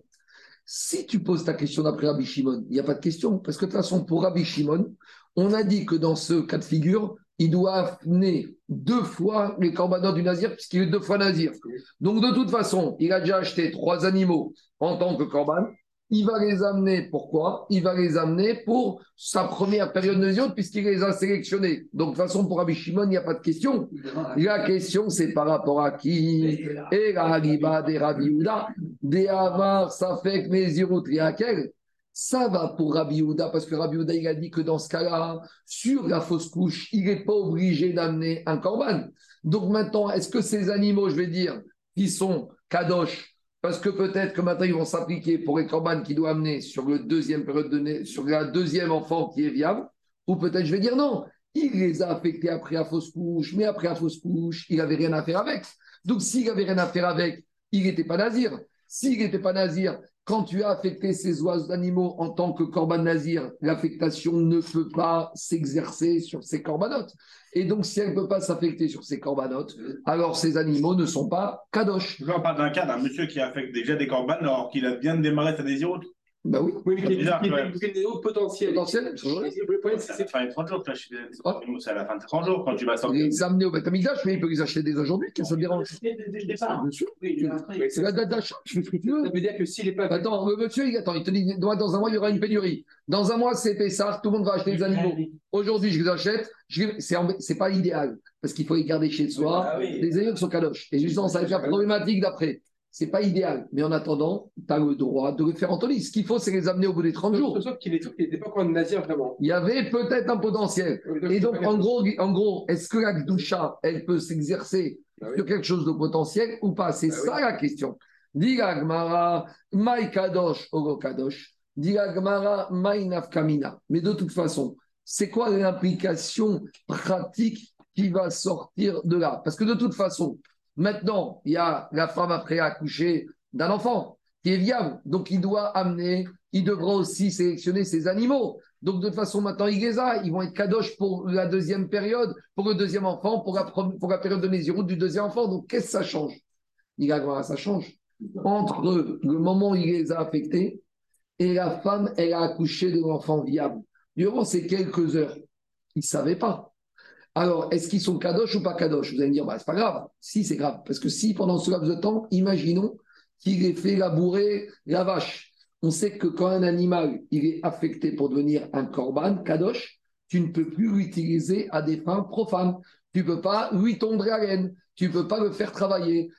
Si tu poses ta question d'après Rabbi Shimon, il n'y a pas de question, parce que de toute façon, pour Rabbi Shimon, on a dit que dans ce cas de figure, il doit amener deux fois les corbanotes du nazir, puisqu'il est deux fois nazir. Donc, de toute façon, il a déjà acheté trois animaux en tant que corban. Il va les amener, pourquoi? Il va les amener pour sa première période de nazir, puisqu'il les a sélectionnés. Donc, de toute façon, pour Rabbi Shimon, il n'y a pas de question. La question, c'est par rapport à qui? Et la des Rabbi Ouda, des Avar, Safek, Nezirut, quel? Ça va pour Rabbi Houda, parce que Rabbi Houda, il a dit que dans ce cas-là, sur la fausse couche, il n'est pas obligé d'amener un corban. Donc maintenant, est-ce que ces animaux, je vais dire, qui sont kadosh, parce que peut-être que maintenant ils vont s'appliquer pour les corbanes qu'il doit amener sur le deuxième période de sur la deuxième enfant qui est viable, ou peut-être je vais dire non, il les a affectés après la fausse couche, mais après la fausse couche, il n'avait rien à faire avec. Donc s'il n'avait rien à faire avec, il n'était pas nazir. S'il n'était pas nazir, quand tu as affecté ces oiseaux animaux en tant que corban nazir, l'affectation ne peut pas s'exercer sur ces corbanotes. Et donc, si elle ne peut pas s'affecter sur ces corbanotes, alors ces animaux ne sont pas kadosh. Je parle d'un cas d'un monsieur qui affecte déjà des corbanes alors qu'il a bien démarré sa désiroute. Bah oui. Oui, mais il y a une potentiel. Potentiel, le problème, c'est à la fin de 30 jours. C'est à la fin de 30 jours quand tu vas sortir. Les amener au Batamigdash, mais il peut les acheter dès aujourd'hui, qu'est-ce que ça dérange Bien sûr. C'est la date d'achat, je fais ce que tu veux. Ça veut dire que s'il n'est pas. Attends, le monsieur, il, attend, il te dit dans un mois, il y aura une pénurie. Dans un mois, c'est Pessah, tout le monde va acheter des animaux. Aujourd'hui, je les achète, c'est pas idéal, parce qu'il faut les garder chez soi. Les animaux sont caloches. Et justement, ça va être problématique d'après c'est pas idéal. Mais en attendant, tu as le droit de le faire en Ce qu'il faut, c'est les amener au bout des 30 jours. Sauf qu'il n'était pas encore nazir vraiment. Il y avait peut-être un potentiel. Et donc, en gros, en gros est-ce que la Gdoucha, elle peut s'exercer bah sur quelque chose de potentiel ou pas? C'est bah ça la question. Gmara, Mai Kadosh, Oro Kadosh. Diga Gmara, Mai Nafkamina. Mais de toute façon, c'est quoi l'implication pratique qui va sortir de là? Parce que de toute façon, Maintenant, il y a la femme après accoucher d'un enfant qui est viable. Donc, il doit amener il devra aussi sélectionner ses animaux. Donc, de toute façon, maintenant, il les a. Ils vont être kadosh pour la deuxième période, pour le deuxième enfant, pour la, période de Nézirut du deuxième enfant. Donc, qu'est-ce que ça change? Il a ça change. Entre le moment où il les a affectés et la femme, elle a accouché de l'enfant viable. Durant ces quelques heures, il ne savait pas. Alors, est-ce qu'ils sont kadosh ou pas kadosh? Vous allez me dire, bah, c'est pas grave. Si, c'est grave. Parce que si, pendant ce laps de temps, imaginons qu'il ait fait labourer la vache on sait que quand un animal il est affecté pour devenir un korban, kadosh, tu ne peux plus l'utiliser à des fins profanes. Tu ne peux pas lui tondre la laine, tu ne peux pas le faire travailler.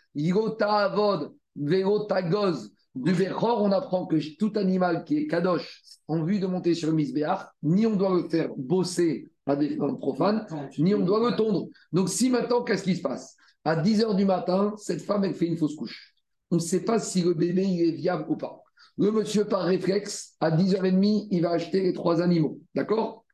Avod, goz. Du Bechor, on apprend que tout animal qui est kadosh en vue de monter sur le misbéach, ni on doit le faire bosser à des fins profanes, ni on doit le tondre. Donc si maintenant, qu'est-ce qui se passe? À 10 h du matin, cette femme, elle fait une fausse couche. On ne sait pas si le bébé il est viable ou pas. Le monsieur, par réflexe, à 10h30, il va acheter les trois animaux. D'accord?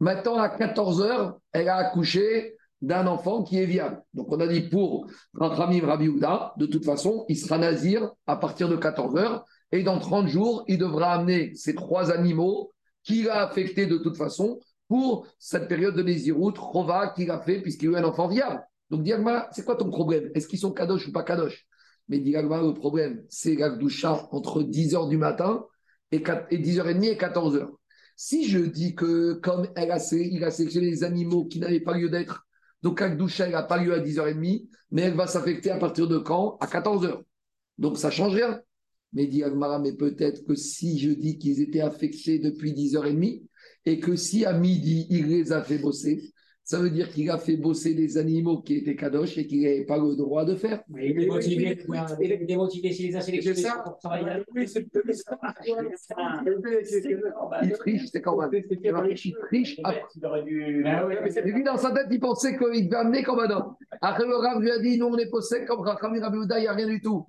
Maintenant, à 14h, elle a accouché d'un enfant qui est viable. Donc, on a dit pour Rachamim Rabbi de toute façon, il sera nazir à partir de 14h. Et dans 30 jours, il devra amener ces trois animaux qu'il a affectés de toute façon pour cette période de Nézirut, Rova qu'il a fait puisqu'il a eu un enfant viable. Donc, Diagma, c'est quoi ton problème? Est-ce qu'ils sont kadosh ou pas kadosh? Mais dit le problème, c'est l'Agdoucha entre 10h du matin et, 10h30 et 14h. Si je dis que comme il a sélectionné les animaux qui n'avaient pas lieu d'être, donc l'Agdoucha, elle n'a pas lieu à 10h30, mais elle va s'affecter à partir de quand? À 14h. Donc ça ne change rien. Mais dit Agmara, mais peut-être que si je dis qu'ils étaient affectés depuis 10h30 et que si à midi, il les a fait bosser, ça veut dire qu'il a fait bosser des animaux qui étaient kadosh et qu'il n'avait pas le droit de faire. il est motivé, il est motivé s'il les a sélectionnés pour travailler. Il triche, c'est quand même. Il triche. Lui, dans sa tête, il pensait qu'il devait amener comme un Après, le Rav lui a dit, nous, on est possède comme Rachami Rabiouda, il n'y a rien du tout.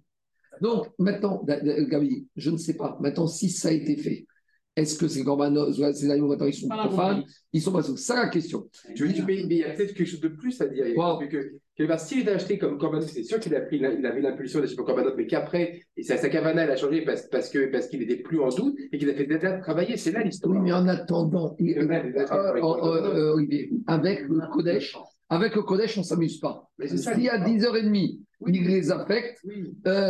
Donc, maintenant, Gabi, je ne sais pas. Maintenant, si ça a été fait, est-ce que ces corbanotes, ces animaux ils sont profanes Ils sont pas C'est ça la question. Tu dis, mais il y a peut-être quelque chose de plus à dire. Que, que, s'il est acheté comme corbanot, c'est sûr qu'il a pris, il avait l'impulsion d'acheter comme corbanot, mais qu'après, sa, sa cavana, elle a changé parce, parce que parce qu'il n'était plus en doute et qu'il a fait déjà travailler. C'est là l'histoire. Oui, mais en attendant, il, euh, euh, euh, avec le Kodesh, avec le Kodesh, on ne s'amuse pas. S'il y a 10h30, il les affecte,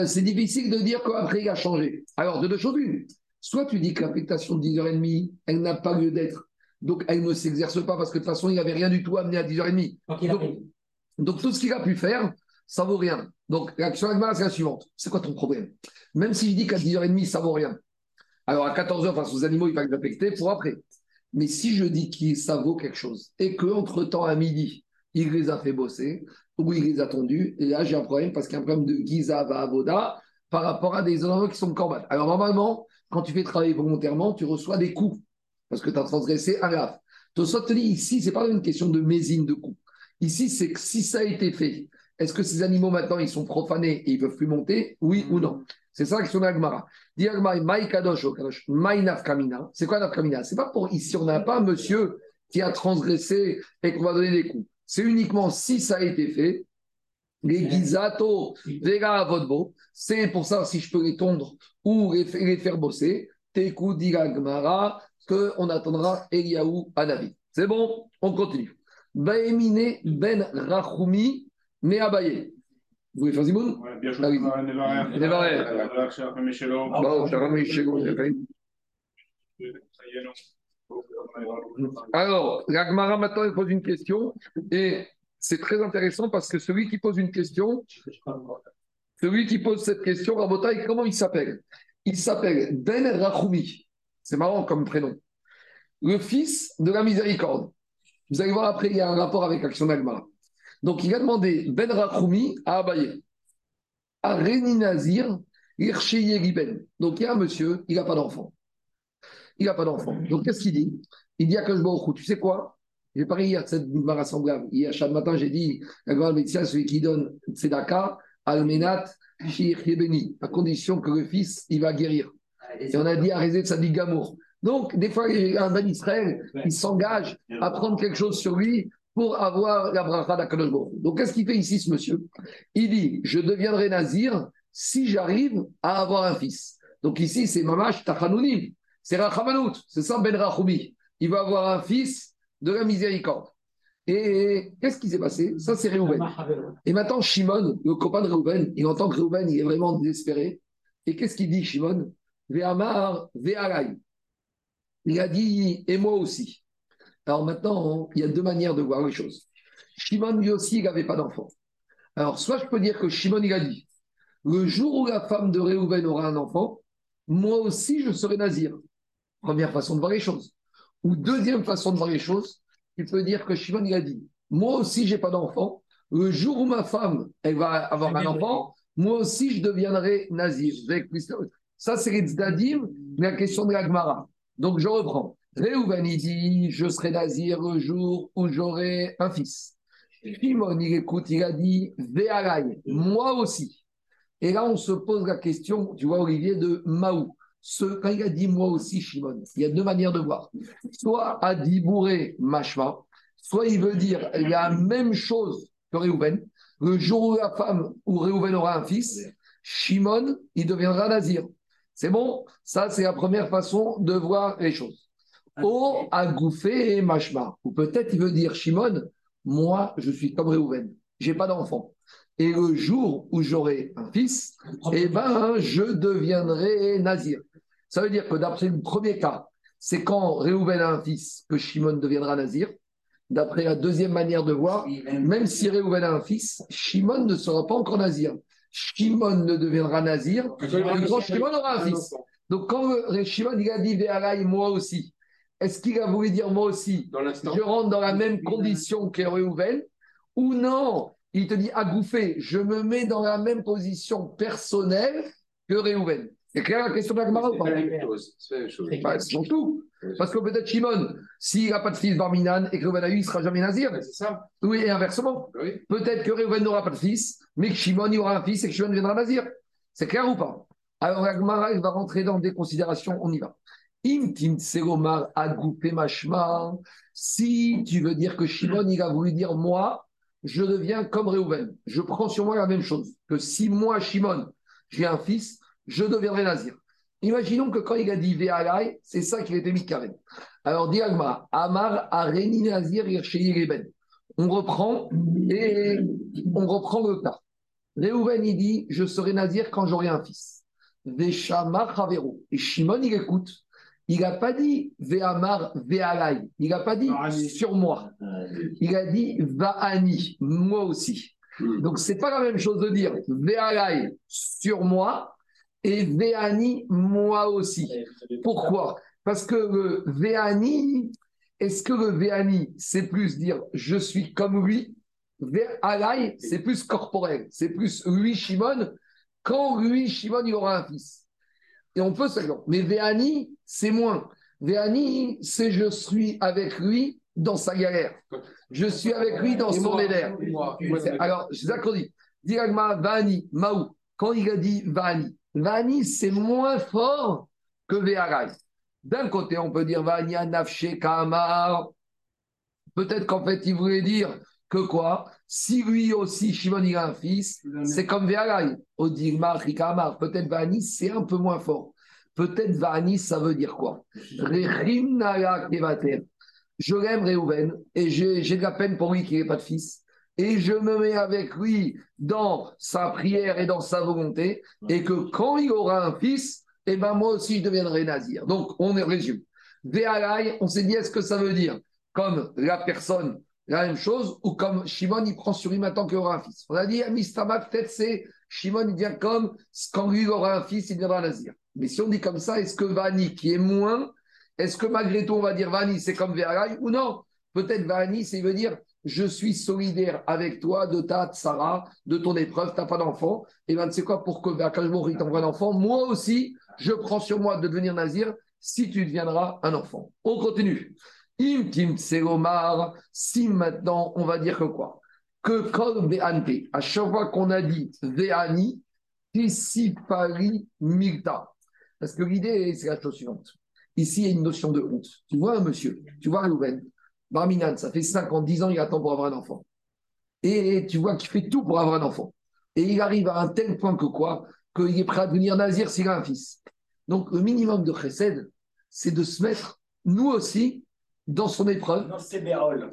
c'est difficile de dire qu'après il a changé. Alors, de deux choses une. Soit tu dis que l'affectation de 10h30, elle n'a pas lieu d'être. Donc, elle ne s'exerce pas parce que de toute façon, il n'y avait rien du tout amené à 10h30. Donc, tout ce qu'il a pu faire, ça vaut rien. Donc, l'action Agmara, c'est la suivante. C'est quoi ton problème? Même si je dis qu'à 10h30, ça vaut rien. Alors, à 14h, face aux animaux, il va les affecter pour après. Mais si je dis que ça vaut quelque chose et qu'entre-temps, à midi, il les a fait bosser ou il les a tendus, et là, j'ai un problème parce qu'il y a un problème de Giza Avoda par rapport à des endroits qui sont corbanes. Alors, normalement, quand tu fais travailler volontairement, tu reçois des coups parce que tu as transgressé un grave. Tosot te dit ici, ce n'est pas une question de mésine de coups. Ici, c'est que si ça a été fait, est-ce que ces animaux maintenant ils sont profanés et ils peuvent plus monter? Oui ou non? C'est ça la question d'Agmara. Dit C'est quoi nafkamina C'est pas pour ici, on n'a pas un monsieur qui a transgressé et qu'on va donner des coups. C'est uniquement si ça a été fait. Les gizato, vega vodbo, c'est pour ça si je peux les tondre ou les, faire bosser. Teku diragmara, qu'on attendra Eliaou Anavi. C'est bon, on continue. Baemine ben Rachumi Meabaye. Vous voulez faire Zimoun? Bien joué. Alors, l'Agmara maintenant pose une question et c'est très intéressant parce que celui qui pose une question, celui qui pose cette question, Rabotai, comment il s'appelle? Il s'appelle Ben Rachoumi. C'est marrant comme prénom. Le fils de la miséricorde. Vous allez voir après, il y a un rapport avec Action d'Agmara. Donc, il a demandé Ben Rachoumi à Abaye. À Réni Nazir, Ben. Donc, il y a un monsieur, il n'a pas d'enfant. Il n'a pas d'enfant. Donc, qu'est-ce qu'il dit? Il dit à Kajborou, tu sais quoi? J'ai parlé hier de cette Mara semblable. Hier, chaque matin, j'ai dit, la grande médecin, celui qui donne Tzedaka, Almenat, Yebeni, à condition que le fils, il va guérir. Et on a dit à de sa Gamour. Donc, des fois, un Ben Israël, il s'engage à prendre quelque chose sur lui pour avoir la bracha d'Akadosh Donc, qu'est-ce qu'il fait ici, ce monsieur? Il dit Je deviendrai nazir si j'arrive à avoir un fils. Donc, ici, c'est Mamash Tachanounim. C'est Rachamanout, c'est ça Ben Rachoumi. Il va avoir un fils de la miséricorde. Et qu'est-ce qui s'est passé? Ça, c'est Réhouven. Et maintenant, Shimon, le copain de Réhouven, il entend que Réhouven, il est vraiment désespéré. Et qu'est-ce qu'il dit, Shimon? Ve'amar, ve'alai. Il a dit, et moi aussi. Alors maintenant, il y a deux manières de voir les choses. Shimon, lui aussi, il n'avait pas d'enfant. Alors, soit je peux dire que Shimon, il a dit, le jour où la femme de Réhouven aura un enfant, moi aussi, je serai nazir. Première façon de voir les choses. Ou deuxième façon de voir les choses, il peut dire que Shimon, il a dit, moi aussi, j'ai pas d'enfant. Le jour où ma femme, elle va avoir un enfant, moi aussi, je deviendrai nazir. Ça, c'est les tzdadim, la question de l'agmara. Donc, je reprends. Réhouven, il dit, je serai nazir le jour où j'aurai un fils. Shimon, il écoute, il a dit, Véalaï, moi aussi. Et là, on se pose la question, tu vois, Olivier, de Maou. Ce, quand il a dit moi aussi, Shimon, il y a deux manières de voir. Soit à Dibouré Mashma, soit il veut dire la même chose que Réhouven. Le jour où la femme, où Réhouven aura un fils, Shimon, il deviendra Nazir. C'est bon? Ça, c'est la première façon de voir les choses. Ou à Gouffé Mashma. Ou peut-être il veut dire Shimon, moi, je suis comme Réhouven. J'ai pas d'enfant. Et le jour où j'aurai un fils, eh ben, je deviendrai nazir. Ça veut dire que d'après le premier cas, c'est quand Réhouven a un fils que Shimon deviendra nazir. D'après la deuxième manière de voir, même si Réhouven a un fils, Shimon ne sera pas encore nazir. Shimon ne deviendra nazir que quand Shimon. Aura un fils. Donc quand Shimon il a dit moi aussi, est-ce qu'il a voulu dire moi aussi? Je rentre dans la même condition que Réhouven ou non? Il te dit à gouffer, je me mets dans la même position personnelle que Réhouven. C'est clair la question de la Gemara ou pas C'est la même chose. C'est bah, tout. Parce que peut-être Shimon, s'il n'a pas de fils Barminan et que eu, il ne sera jamais nazir. C'est ça. Oui, et inversement. Peut-être que Réhouven n'aura pas de fils, mais que Shimon y aura un fils et que Shimon deviendra nazir. C'est clair ou pas? Alors la Gemara, va rentrer dans des considérations, on y va. Intim Selomar Agoupé Mashma. Si tu veux dire que Shimon, il a voulu dire moi, je deviens comme Réhouven. Je prends sur moi la même chose. Que si moi, Shimon, j'ai un fils, je deviendrai nazir. Imaginons que quand il a dit Ve'alai, c'est ça qui a été mis carré. Alors, dit Agma, Amar Areni Nazir. On reprend et on reprend le cas. Réhouven, il dit Je serai nazir quand j'aurai un fils. Veshama Chavero. Et Shimon, il écoute. Il n'a pas dit Ve'amar Ve'alai. Il n'a pas dit sur moi. Il a dit Va'ani, moi aussi. Donc, ce n'est pas la même chose de dire Ve'alai sur moi et Ve'ani, moi aussi. Pourquoi? Parce que le Ve'ani, est-ce que le Ve'ani, c'est plus dire je suis comme lui? Ve'alai, c'est plus corporel. C'est plus lui, Shimon. Quand lui, Shimon, il aura un fils. Et on peut se Mais Véani, c'est moins. Véani, c'est je suis avec lui dans sa galère. Je suis avec lui dans son éder. Alors, c'est ça qu'on dit. Diragma, Vani, Maou. Quand il a dit Vani, Vani, c'est moins fort que Véarai. D'un côté, on peut dire Vani, Nafshe, Kamar. Peut-être qu'en fait, il voulait dire que quoi? Si lui aussi, Shimon, il a un fils, c'est comme Ve'alai. Odigmar, Rikamar. Peut-être Vani, c'est un peu moins fort. Peut-être Vani, ça veut dire quoi? Je l'aime, Réhouven, et j'ai de la peine pour lui qu'il n'ait pas de fils. Et je me mets avec lui dans sa prière et dans sa volonté, et que quand il aura un fils, eh ben moi aussi je deviendrai nazir. Donc on résume. Ve'alai, on s'est dit, est-ce que ça veut dire comme la personne la même chose, ou comme Shimon, il prend sur lui maintenant qu'il aura un fils? On a dit, Mistama, peut-être c'est Shimon, il vient comme quand lui aura un fils, il deviendra nazir. Mais si on dit comme ça, est-ce que Vani, qui est moins, est-ce que malgré tout, on va dire Vani, c'est comme Véraï ou non? Peut-être Vani, c'est veut dire je suis solidaire avec toi de ta tsara, de ton épreuve, tu n'as pas d'enfant. Et bien, tu sais quoi, pour que Akashmori t'envoie un enfant, moi aussi, je prends sur moi de devenir nazir si tu deviendras un enfant. On continue. Intim Selomar, si maintenant on va dire que quoi? Que comme Ve'ante, à chaque fois qu'on a dit Ve'ani, Tisipari Milta. Parce que l'idée, c'est la chose suivante. Ici, il y a une notion de honte. Tu vois monsieur, tu vois Rouven, Barminan, ça fait 5 ans, 10 ans, il attend pour avoir un enfant. Et tu vois qu'il fait tout pour avoir un enfant. Et il arrive à un tel point que quoi? Qu'il est prêt à devenir nazir s'il a un fils. Donc, le minimum de chesed, c'est de se mettre, nous aussi, dans son épreuve.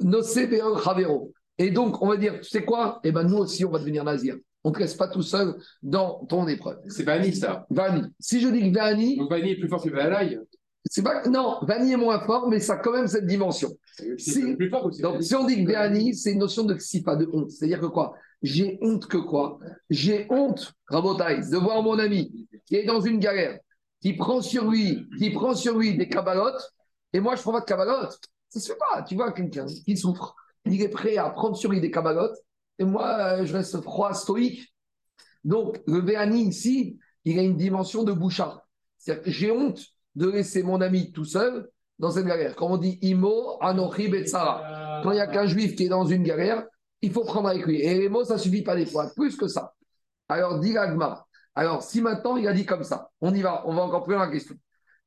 Nos Chavero. Et donc, on va dire, tu sais quoi? Eh bien, nous aussi, on va devenir nazir. On ne te laisse pas tout seul dans ton épreuve. C'est Vani, ça. Vani. Si je dis que Vani. Donc, Vani est plus fort que Valaï c'est pas, non, Vani est moins fort, mais ça a quand même cette dimension. Aussi. Donc, si on dit que Vani, c'est une notion de pas de honte. C'est-à-dire que quoi? J'ai honte que quoi? J'ai honte, Rabotai, de voir mon ami qui est dans une galère, qui prend sur lui, qui prend sur lui des cabalotes, et moi, je prends pas de cabalotes. Ça se fait pas. Tu vois quelqu'un qui souffre, il est prêt à prendre sur lui des cabalotes, et moi, je reste froid, stoïque. Donc, le Véani ici, il a une dimension de bouchard. C'est-à-dire que j'ai honte de laisser mon ami tout seul dans cette galère. Quand on dit Imo, Anochi, Betsara, quand il n'y a qu'un juif qui est dans une galère, il faut prendre avec lui. Et les mots, ça ne suffit pas des fois, plus que ça. Alors, dit Agma. Alors, si maintenant il a dit comme ça, on y va, on va encore plus loin la question.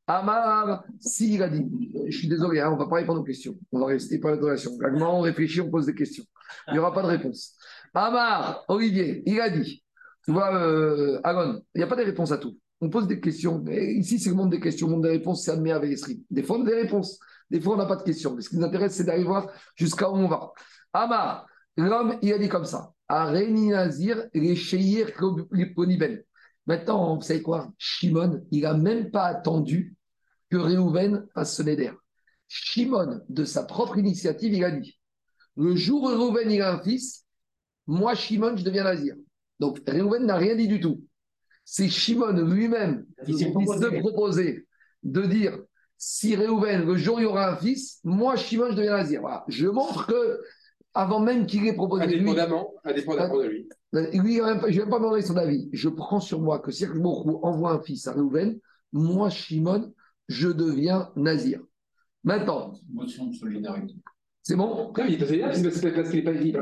Amar, s'il a dit, je suis désolé, hein, on ne va pas répondre aux questions, on va rester par l'interrogation. Agma, on réfléchit, on pose des questions. Il n'y aura pas de réponse. Amar, Olivier, il a dit, tu vois, euh, il n'y a pas de réponse à tout on pose des questions. Mais ici, c'est le monde des questions, le monde des réponses, c'est admis avec les Des fois, on a des réponses. Des fois, on n'a pas de questions. Mais ce qui nous intéresse, c'est d'aller voir jusqu'à où on va. Amar, l'homme, il a dit comme ça. Areni Nazir, les Maintenant, vous savez quoi? Shimon, il n'a même pas attendu que Réhouven fasse ce neder. Shimon, de sa propre initiative, il a dit Le jour où Réhouven il a un fils, moi, Shimon, je deviens Nazir. Donc, Réhouven n'a rien dit du tout c'est Shimon lui-même qui s'est proposé de dire si Réhouven, le jour où il y aura un fils, moi, Shimon, je deviens nazir. Voilà. Je montre que, avant même qu'il ait proposé. Indépendamment, lui, indépendamment de lui. lui je ne vais pas demander son avis. Je prends sur moi que si Baruch envoie un fils à Réhouven, moi, Shimon, je deviens nazir. Maintenant. Motion de solidarité. C'est bon?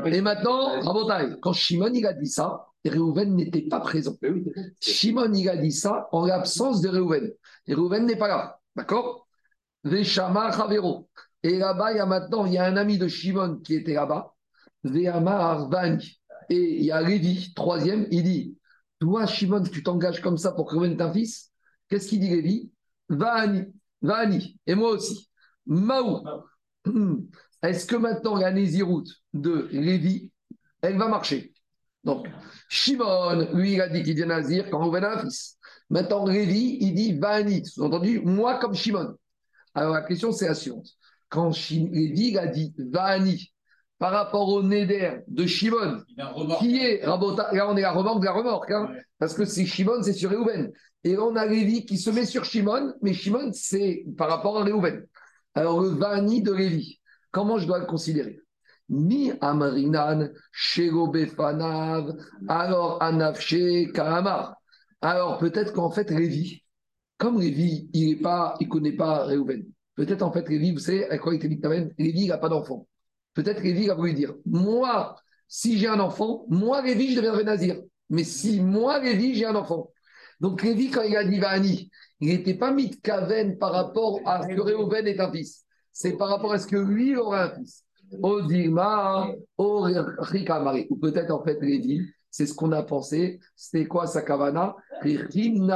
Et maintenant, Rabotai, quand Shimon il a dit ça, Réhouven n'était pas présent. Shimon, il a dit ça en l'absence de Réhouven. Réhouven n'est pas là. D'accord? Veshama Chavero. Et là-bas, il y a maintenant, il y a un ami de Shimon qui était là-bas. Ve'amar Et il y a Lévi, troisième, il dit Toi, Shimon, tu t'engages comme ça pour que Réhouven un fils? Qu'est-ce qu'il dit, Lévi? Va'ani. Va'ani. Et moi aussi. Maou. Est-ce que maintenant la Néziroute de Lévi, elle va marcher? Donc, Shimon, lui, il a dit qu'il dit Nazir quand on a un fils. Maintenant, Lévi, il dit Vanit. Vous entendu Moi comme Shimon. Alors, la question, c'est la suivante. Quand Lévi, il a dit Vani, par rapport au Neder de Shimon, qui est Là, on est la remorque de la remorque, hein, parce que c'est Shimon, c'est sur Réhouven. Et là, on a Lévi qui se met sur Shimon, mais Shimon, c'est par rapport à Réhouven. Alors, le Vani de Lévi, comment je dois le considérer? Mi amarinan befanav, alors anafshe kahamar. Alors peut-être qu'en fait Révi, comme Révi, il ne connaît pas Réhouven. Peut-être en fait Révi, vous savez, à quoi il était Révi, il n'a pas d'enfant. Peut-être Révi a voulu dire, moi, si j'ai un enfant, moi Révi, je deviendrai nazir. Mais si moi Révi, j'ai un enfant. Donc Révi, quand il a dit Vani, il n'était pas mis de par rapport à ce que Réhouven est un fils. C'est par rapport à ce que lui aura un fils. Odima, Ou peut-être en fait, Lévi, c'est ce qu'on a pensé. C'était quoi sa kavana? Il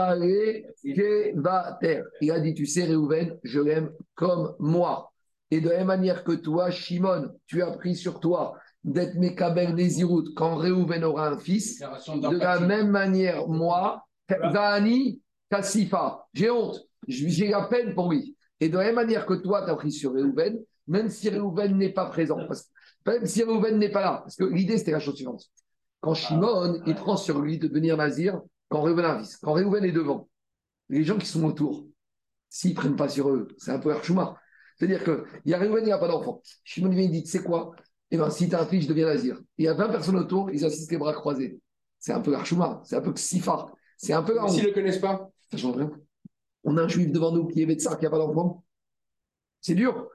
a dit Tu sais, Réhouven, je l'aime comme moi. Et de la même manière que toi, Shimon, tu as pris sur toi d'être Mekaber Nézirut quand Réhouven aura un fils. De la même manière, moi, Zani Kassifa, j'ai honte, j'ai la peine pour lui. Et de la même manière que toi, tu as pris sur Réhouven, même si Réhouven n'est pas présent, parce, même si Réhouven n'est pas là, parce que l'idée c'était la chose suivante. Quand Shimon, il prend sur lui de devenir nazir, quand Réhouven a fils, quand Réhouven est devant, les gens qui sont autour, s'ils ne prennent pas sur eux, c'est un peu Archouma. C'est-à-dire qu'il y a Réhouven, il n'a pas d'enfant. Shimon vient, il dit, c'est quoi? Eh bien, si tu as un fils, je deviens nazir. Il y a 20 personnes autour, ils assistent les bras croisés. C'est un peu Archouma, c'est un peu Sifar. C'est un peu. S'ils ne le connaissent pas Ça change rien. On a un juif devant nous qui est médecin, qui n'a pas d'enfant. C'est dur.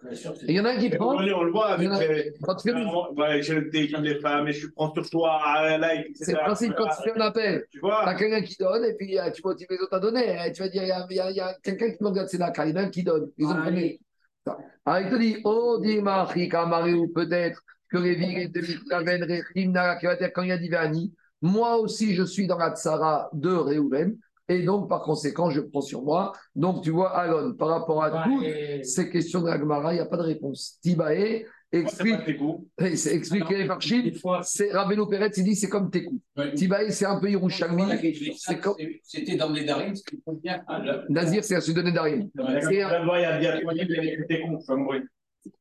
Il y en a un qui prend. On le voit avec les, fais des femmes et je prends sur toi, like, C'est le principe quand tu fais un appel. Tu vois. as quelqu'un qui donne et puis tu motives les autres à donner. Tu vas dire, il y a, quelqu'un qui demande c'est là, il y en a un qui donne. Ils ont donné. Alors il te dit, oh, dis-moi, ou peut-être que les villes de Mikaven, qui va dire quand il y a Divani, moi aussi je suis dans la tsara de Réhouven, Et donc, par conséquent, je prends sur moi. Donc, tu vois, Alon, par rapport à toutes ces questions de la Gemara, il n'y a pas de réponse. Tibae explique, c'est expliqué par Chine. C'est Rabbeinu Pérez, il dit c'est comme Tekou. Ouais. Tibae, c'est un peu Yerushalmi. C'était dans les Darim, ce qui convient Nazir, c'est un sud de Nedarim. C'est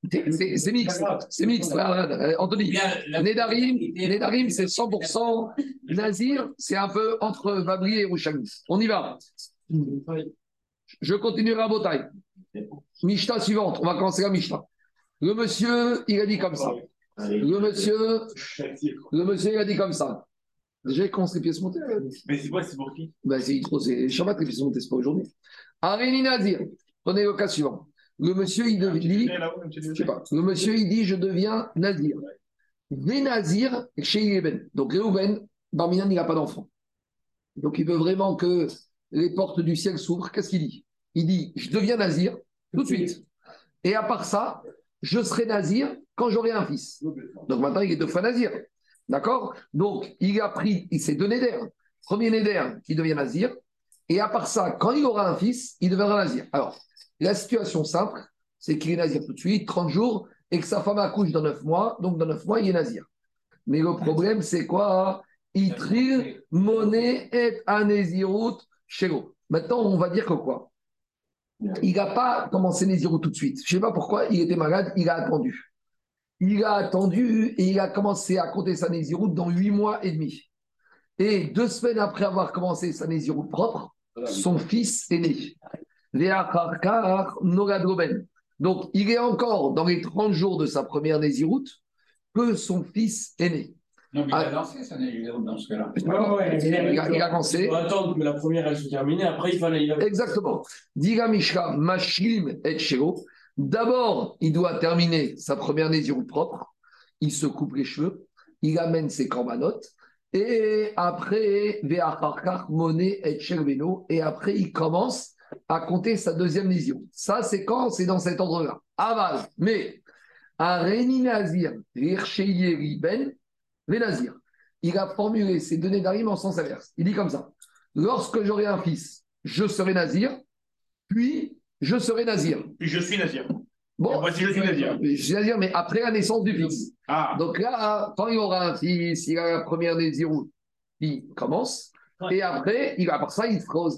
mixte, c'est mixte. Anthony, Nedarim, Nedarim c'est 100%. Nazir, c'est un peu entre Vabri et Rouchami. On y va. Je continuerai à Botaï. Mishta suivante, on va commencer la Mishta. Le monsieur, il a dit comme ça. Le monsieur, le monsieur, il a dit comme ça. Déjà, il commence les pièces montées. Mais c'est quoi, c'est pour qui? Ben, C'est trop, c'est Shabbat, les pièces montées, c'est pas aujourd'hui. Aréni Nazir, prenez le cas suivant. Le monsieur, il dit, je sais pas, le monsieur, il dit, je deviens Nazir. Des Nazir chez. Donc, Réhouven, Barminan, il n'a pas d'enfant. Donc, il veut vraiment que les portes du ciel s'ouvrent. Qu'est-ce qu'il dit? Il dit, je deviens Nazir tout de suite. Et à part ça, je serai nazir quand j'aurai un fils. Donc maintenant, il est deux fois nazir. D'accord? Donc, il a pris, il s'est donné d'air. Premier néder qui devient nazir. Et à part ça, quand il aura un fils, il deviendra nazir. Alors, la situation simple, c'est qu'il est nazir tout de suite, 30 jours, et que sa femme accouche dans 9 mois. Donc, dans 9 mois, il est nazir. Mais le problème, c'est quoi Itril, monnaie et anésirut, shego. Maintenant, on va dire que quoi? Il n'a pas commencé Nézirut tout de suite. Je ne sais pas pourquoi, il était malade, il a attendu. Il a attendu et il a commencé à compter sa Nézirut dans huit mois et demi. Et deux semaines après avoir commencé sa Nézirut propre, son fils est né. Donc, il est encore dans les 30 jours de sa première Nézirut que son fils est né. Non, mais il a ah. lancé ça dans ce cas-là. il, a, lancé. Il faut attendre que la première elle se termine, après il fallait. Exactement. Diga Mishka, Mashlim et Shiro. D'abord, il doit terminer sa première nésiru propre. Il se coupe les cheveux, il amène ses corbanotes. Et après, et après, il commence à compter sa deuxième nésiru. Ça, c'est quand? C'est dans cet ordre-là. Aval. Mais, à Nazir, Ben, Nazir. Il a formulé ces données d'Arim en sens inverse. Il dit comme ça Lorsque j'aurai un fils, je serai Nazir, puis je serai Nazir. Puis je suis Nazir. Bon, voici. Je suis Nazir, mais après la naissance du fils. Ah. Donc là, quand il aura un fils, il a la première Nazir, il commence. Et après, il, à part ça, il fera,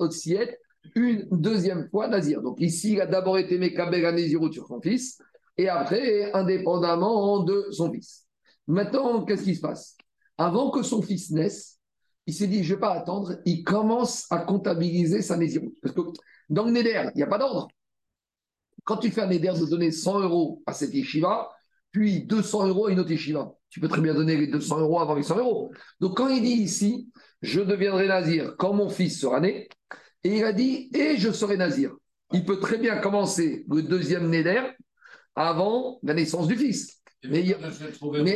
aussi être une deuxième fois Nazir. Donc ici, il a d'abord été Mekabel à Nazir sur son fils, et après, indépendamment de son fils. Maintenant, qu'est-ce qui se passe? Avant que son fils naisse, il s'est dit, je ne vais pas attendre, il commence à comptabiliser sa Nézirut. Parce que dans le Néder, il n'y a pas d'ordre. Quand tu fais un Néder de donner 100 euros à cette yeshiva, puis 200 euros à une autre yeshiva, tu peux très bien donner les 200 euros avant les 100 euros. Donc quand il dit ici, je deviendrai nazir quand mon fils sera né, et il a dit, et je serai nazir. Il peut très bien commencer le deuxième Néder avant la naissance du fils. Mais,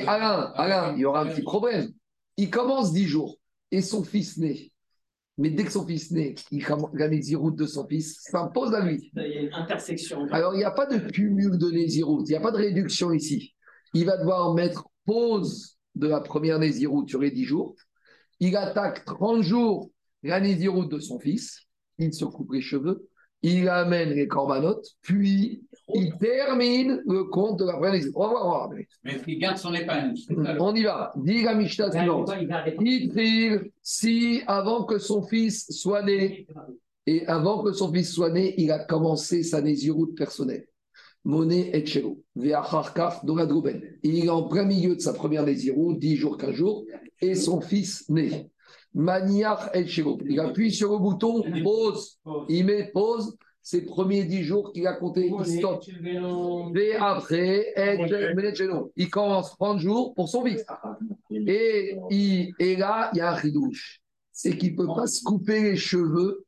Alain, Alain, il y aura un petit problème. Il commence dix jours et son fils naît. Mais dès que son fils naît, il la nésiroute de son fils s'impose à lui. Il y a une intersection. Alors, il n'y a pas de cumul de nésiroute, il n'y a pas de réduction ici. Il va devoir mettre pause de la première nésiroute sur les dix jours. Il attaque 30 jours la nésiroute de son fils. Il se coupe les cheveux. Il amène les corbanotes. Puis, il termine le compte de la première On va voir. Mais il garde son épingle. On y va. Dis la Mishnah suivante. Il si avant que son fils soit né, et avant que son fils soit né, il a commencé sa nésiroute personnelle. Moné et Chelo, Veacharkaf. Il est en plein milieu de sa première nésiroute, 10 jours, 15 jours, et son fils naît. Maniach. Il appuie sur le bouton pause. Il met pause ces premiers dix jours qu'il a compté, il stoppe. Et après, il commence 30 jours pour son fils. Et, et là, il y a un ridouche. C'est qu'il ne peut pas se couper les cheveux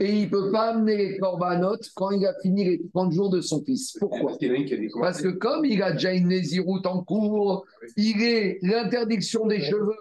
et il ne peut pas amener les corbanotes quand il a fini les 30 jours de son fils. Pourquoi? Parce que comme il a déjà une nésiroute en cours, il est l'interdiction des cheveux,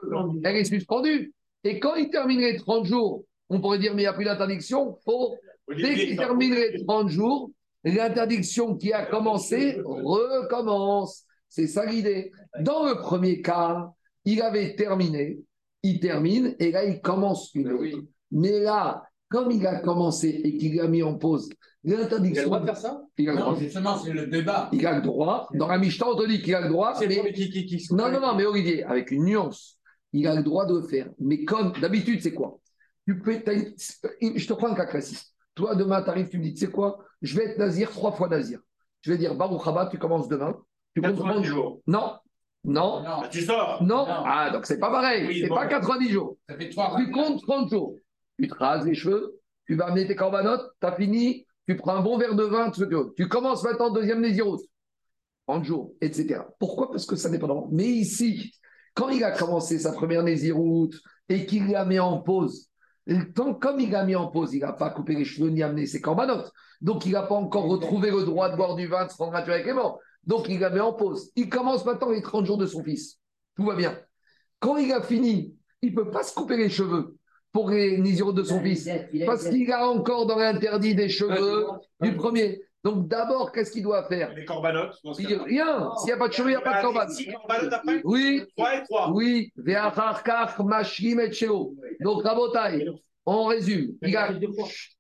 elle est suspendue. Et quand il termine les 30 jours, on pourrait dire mais il n'y a plus d'interdiction, faut Dès qu'il termine les 30 jours, l'interdiction qui a commencé recommence. C'est ça l'idée. Dans le premier cas, il avait terminé, il termine, et là, il commence une autre. Mais là, comme il a commencé et qu'il a mis en pause l'interdiction. Il a le droit de faire ça? Il a Non, justement, c'est le débat. Il a le droit. Dans la Mishnah, on te dit qu'il a le droit. C'est mais- le qui, qui, qui, qui- Non, non, non, mais Olivier, avec une nuance, il a le droit de le faire. Mais comme d'habitude, c'est quoi? Tu peux, Je te prends un cas classique. Toi, demain, tu arrives, tu me dis, tu sais quoi? Je vais être nazir trois fois nazir. Je vais dire, Baruch Haba, tu commences demain. Tu comptes 90 prendre- jours. Non, non, Non, Bah, tu sors. non. Non. Ah, donc c'est pas pareil. Oui, c'est bon. pas 90 jours. ça fait trois Tu comptes 30 jours. Tu te rases les cheveux, tu vas amener tes corbanotes, tu as fini, tu prends un bon verre de vin, tu veux. Tu commences maintenant deuxième Nésiroute. 30 jours, etc. Pourquoi? Parce que ça n'est pas normal. Mais ici, quand il a commencé sa première Nésiroute et qu'il l'a mis en pause, tant, comme il l'a mis en pause, il n'a pas coupé les cheveux ni amené ses corbanotes. Donc il n'a pas encore retrouvé le droit de boire du vin, de se rendre avec les morts. Donc il l'a mis en pause. Il commence maintenant les 30 jours de son fils. Tout va bien. Quand il a fini, il ne peut pas se couper les cheveux pour les Nésiroutes de son fils. Parce qu'il a encore dans l'interdit des cheveux du premier. Donc d'abord, qu'est-ce qu'il doit faire? Les corbanotes. Il- cas-là. Rien. S'il n'y a pas de cheveux, il n'y a pas de corban. Six corbanotes après Oui, 3 et 3. oui. Ve'acharkach mashkim et shelo. Donc Rabotai, on résume. Il a-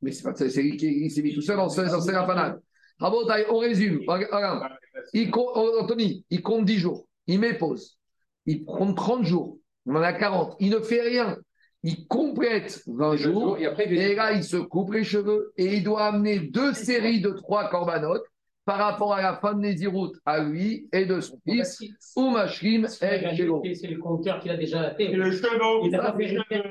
Mais c'est pas ça, c'est lui qui il s'est mis tout seul dans ce rafanal. Rabotai, on résume. Regarde. Il compte, Anthony, il compte 10 jours. Il met pause. Il prend 30 jours. On en a 40. Il ne fait rien. Il complète 20 jours. Et après, il Et là, il se coupe les cheveux et il doit amener deux séries de trois corbanotes par rapport à la fin de Nézirut à lui et de son fils, ou Mashrim et Shelo. C'est le compteur qu'il a déjà fait. Le. Il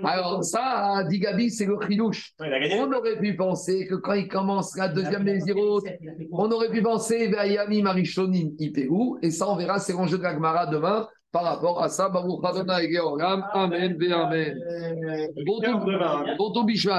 Alors, ça, dit Gabi, c'est le gagné. On aurait pu penser que quand il commence la deuxième Nézirut, on aurait pu penser Vayami Marishonim Ipeu, et ça, on verra, c'est l'enjeu de la Gemara demain par rapport à ça. Baruch Adonai. Amen, Amen. Bon bon.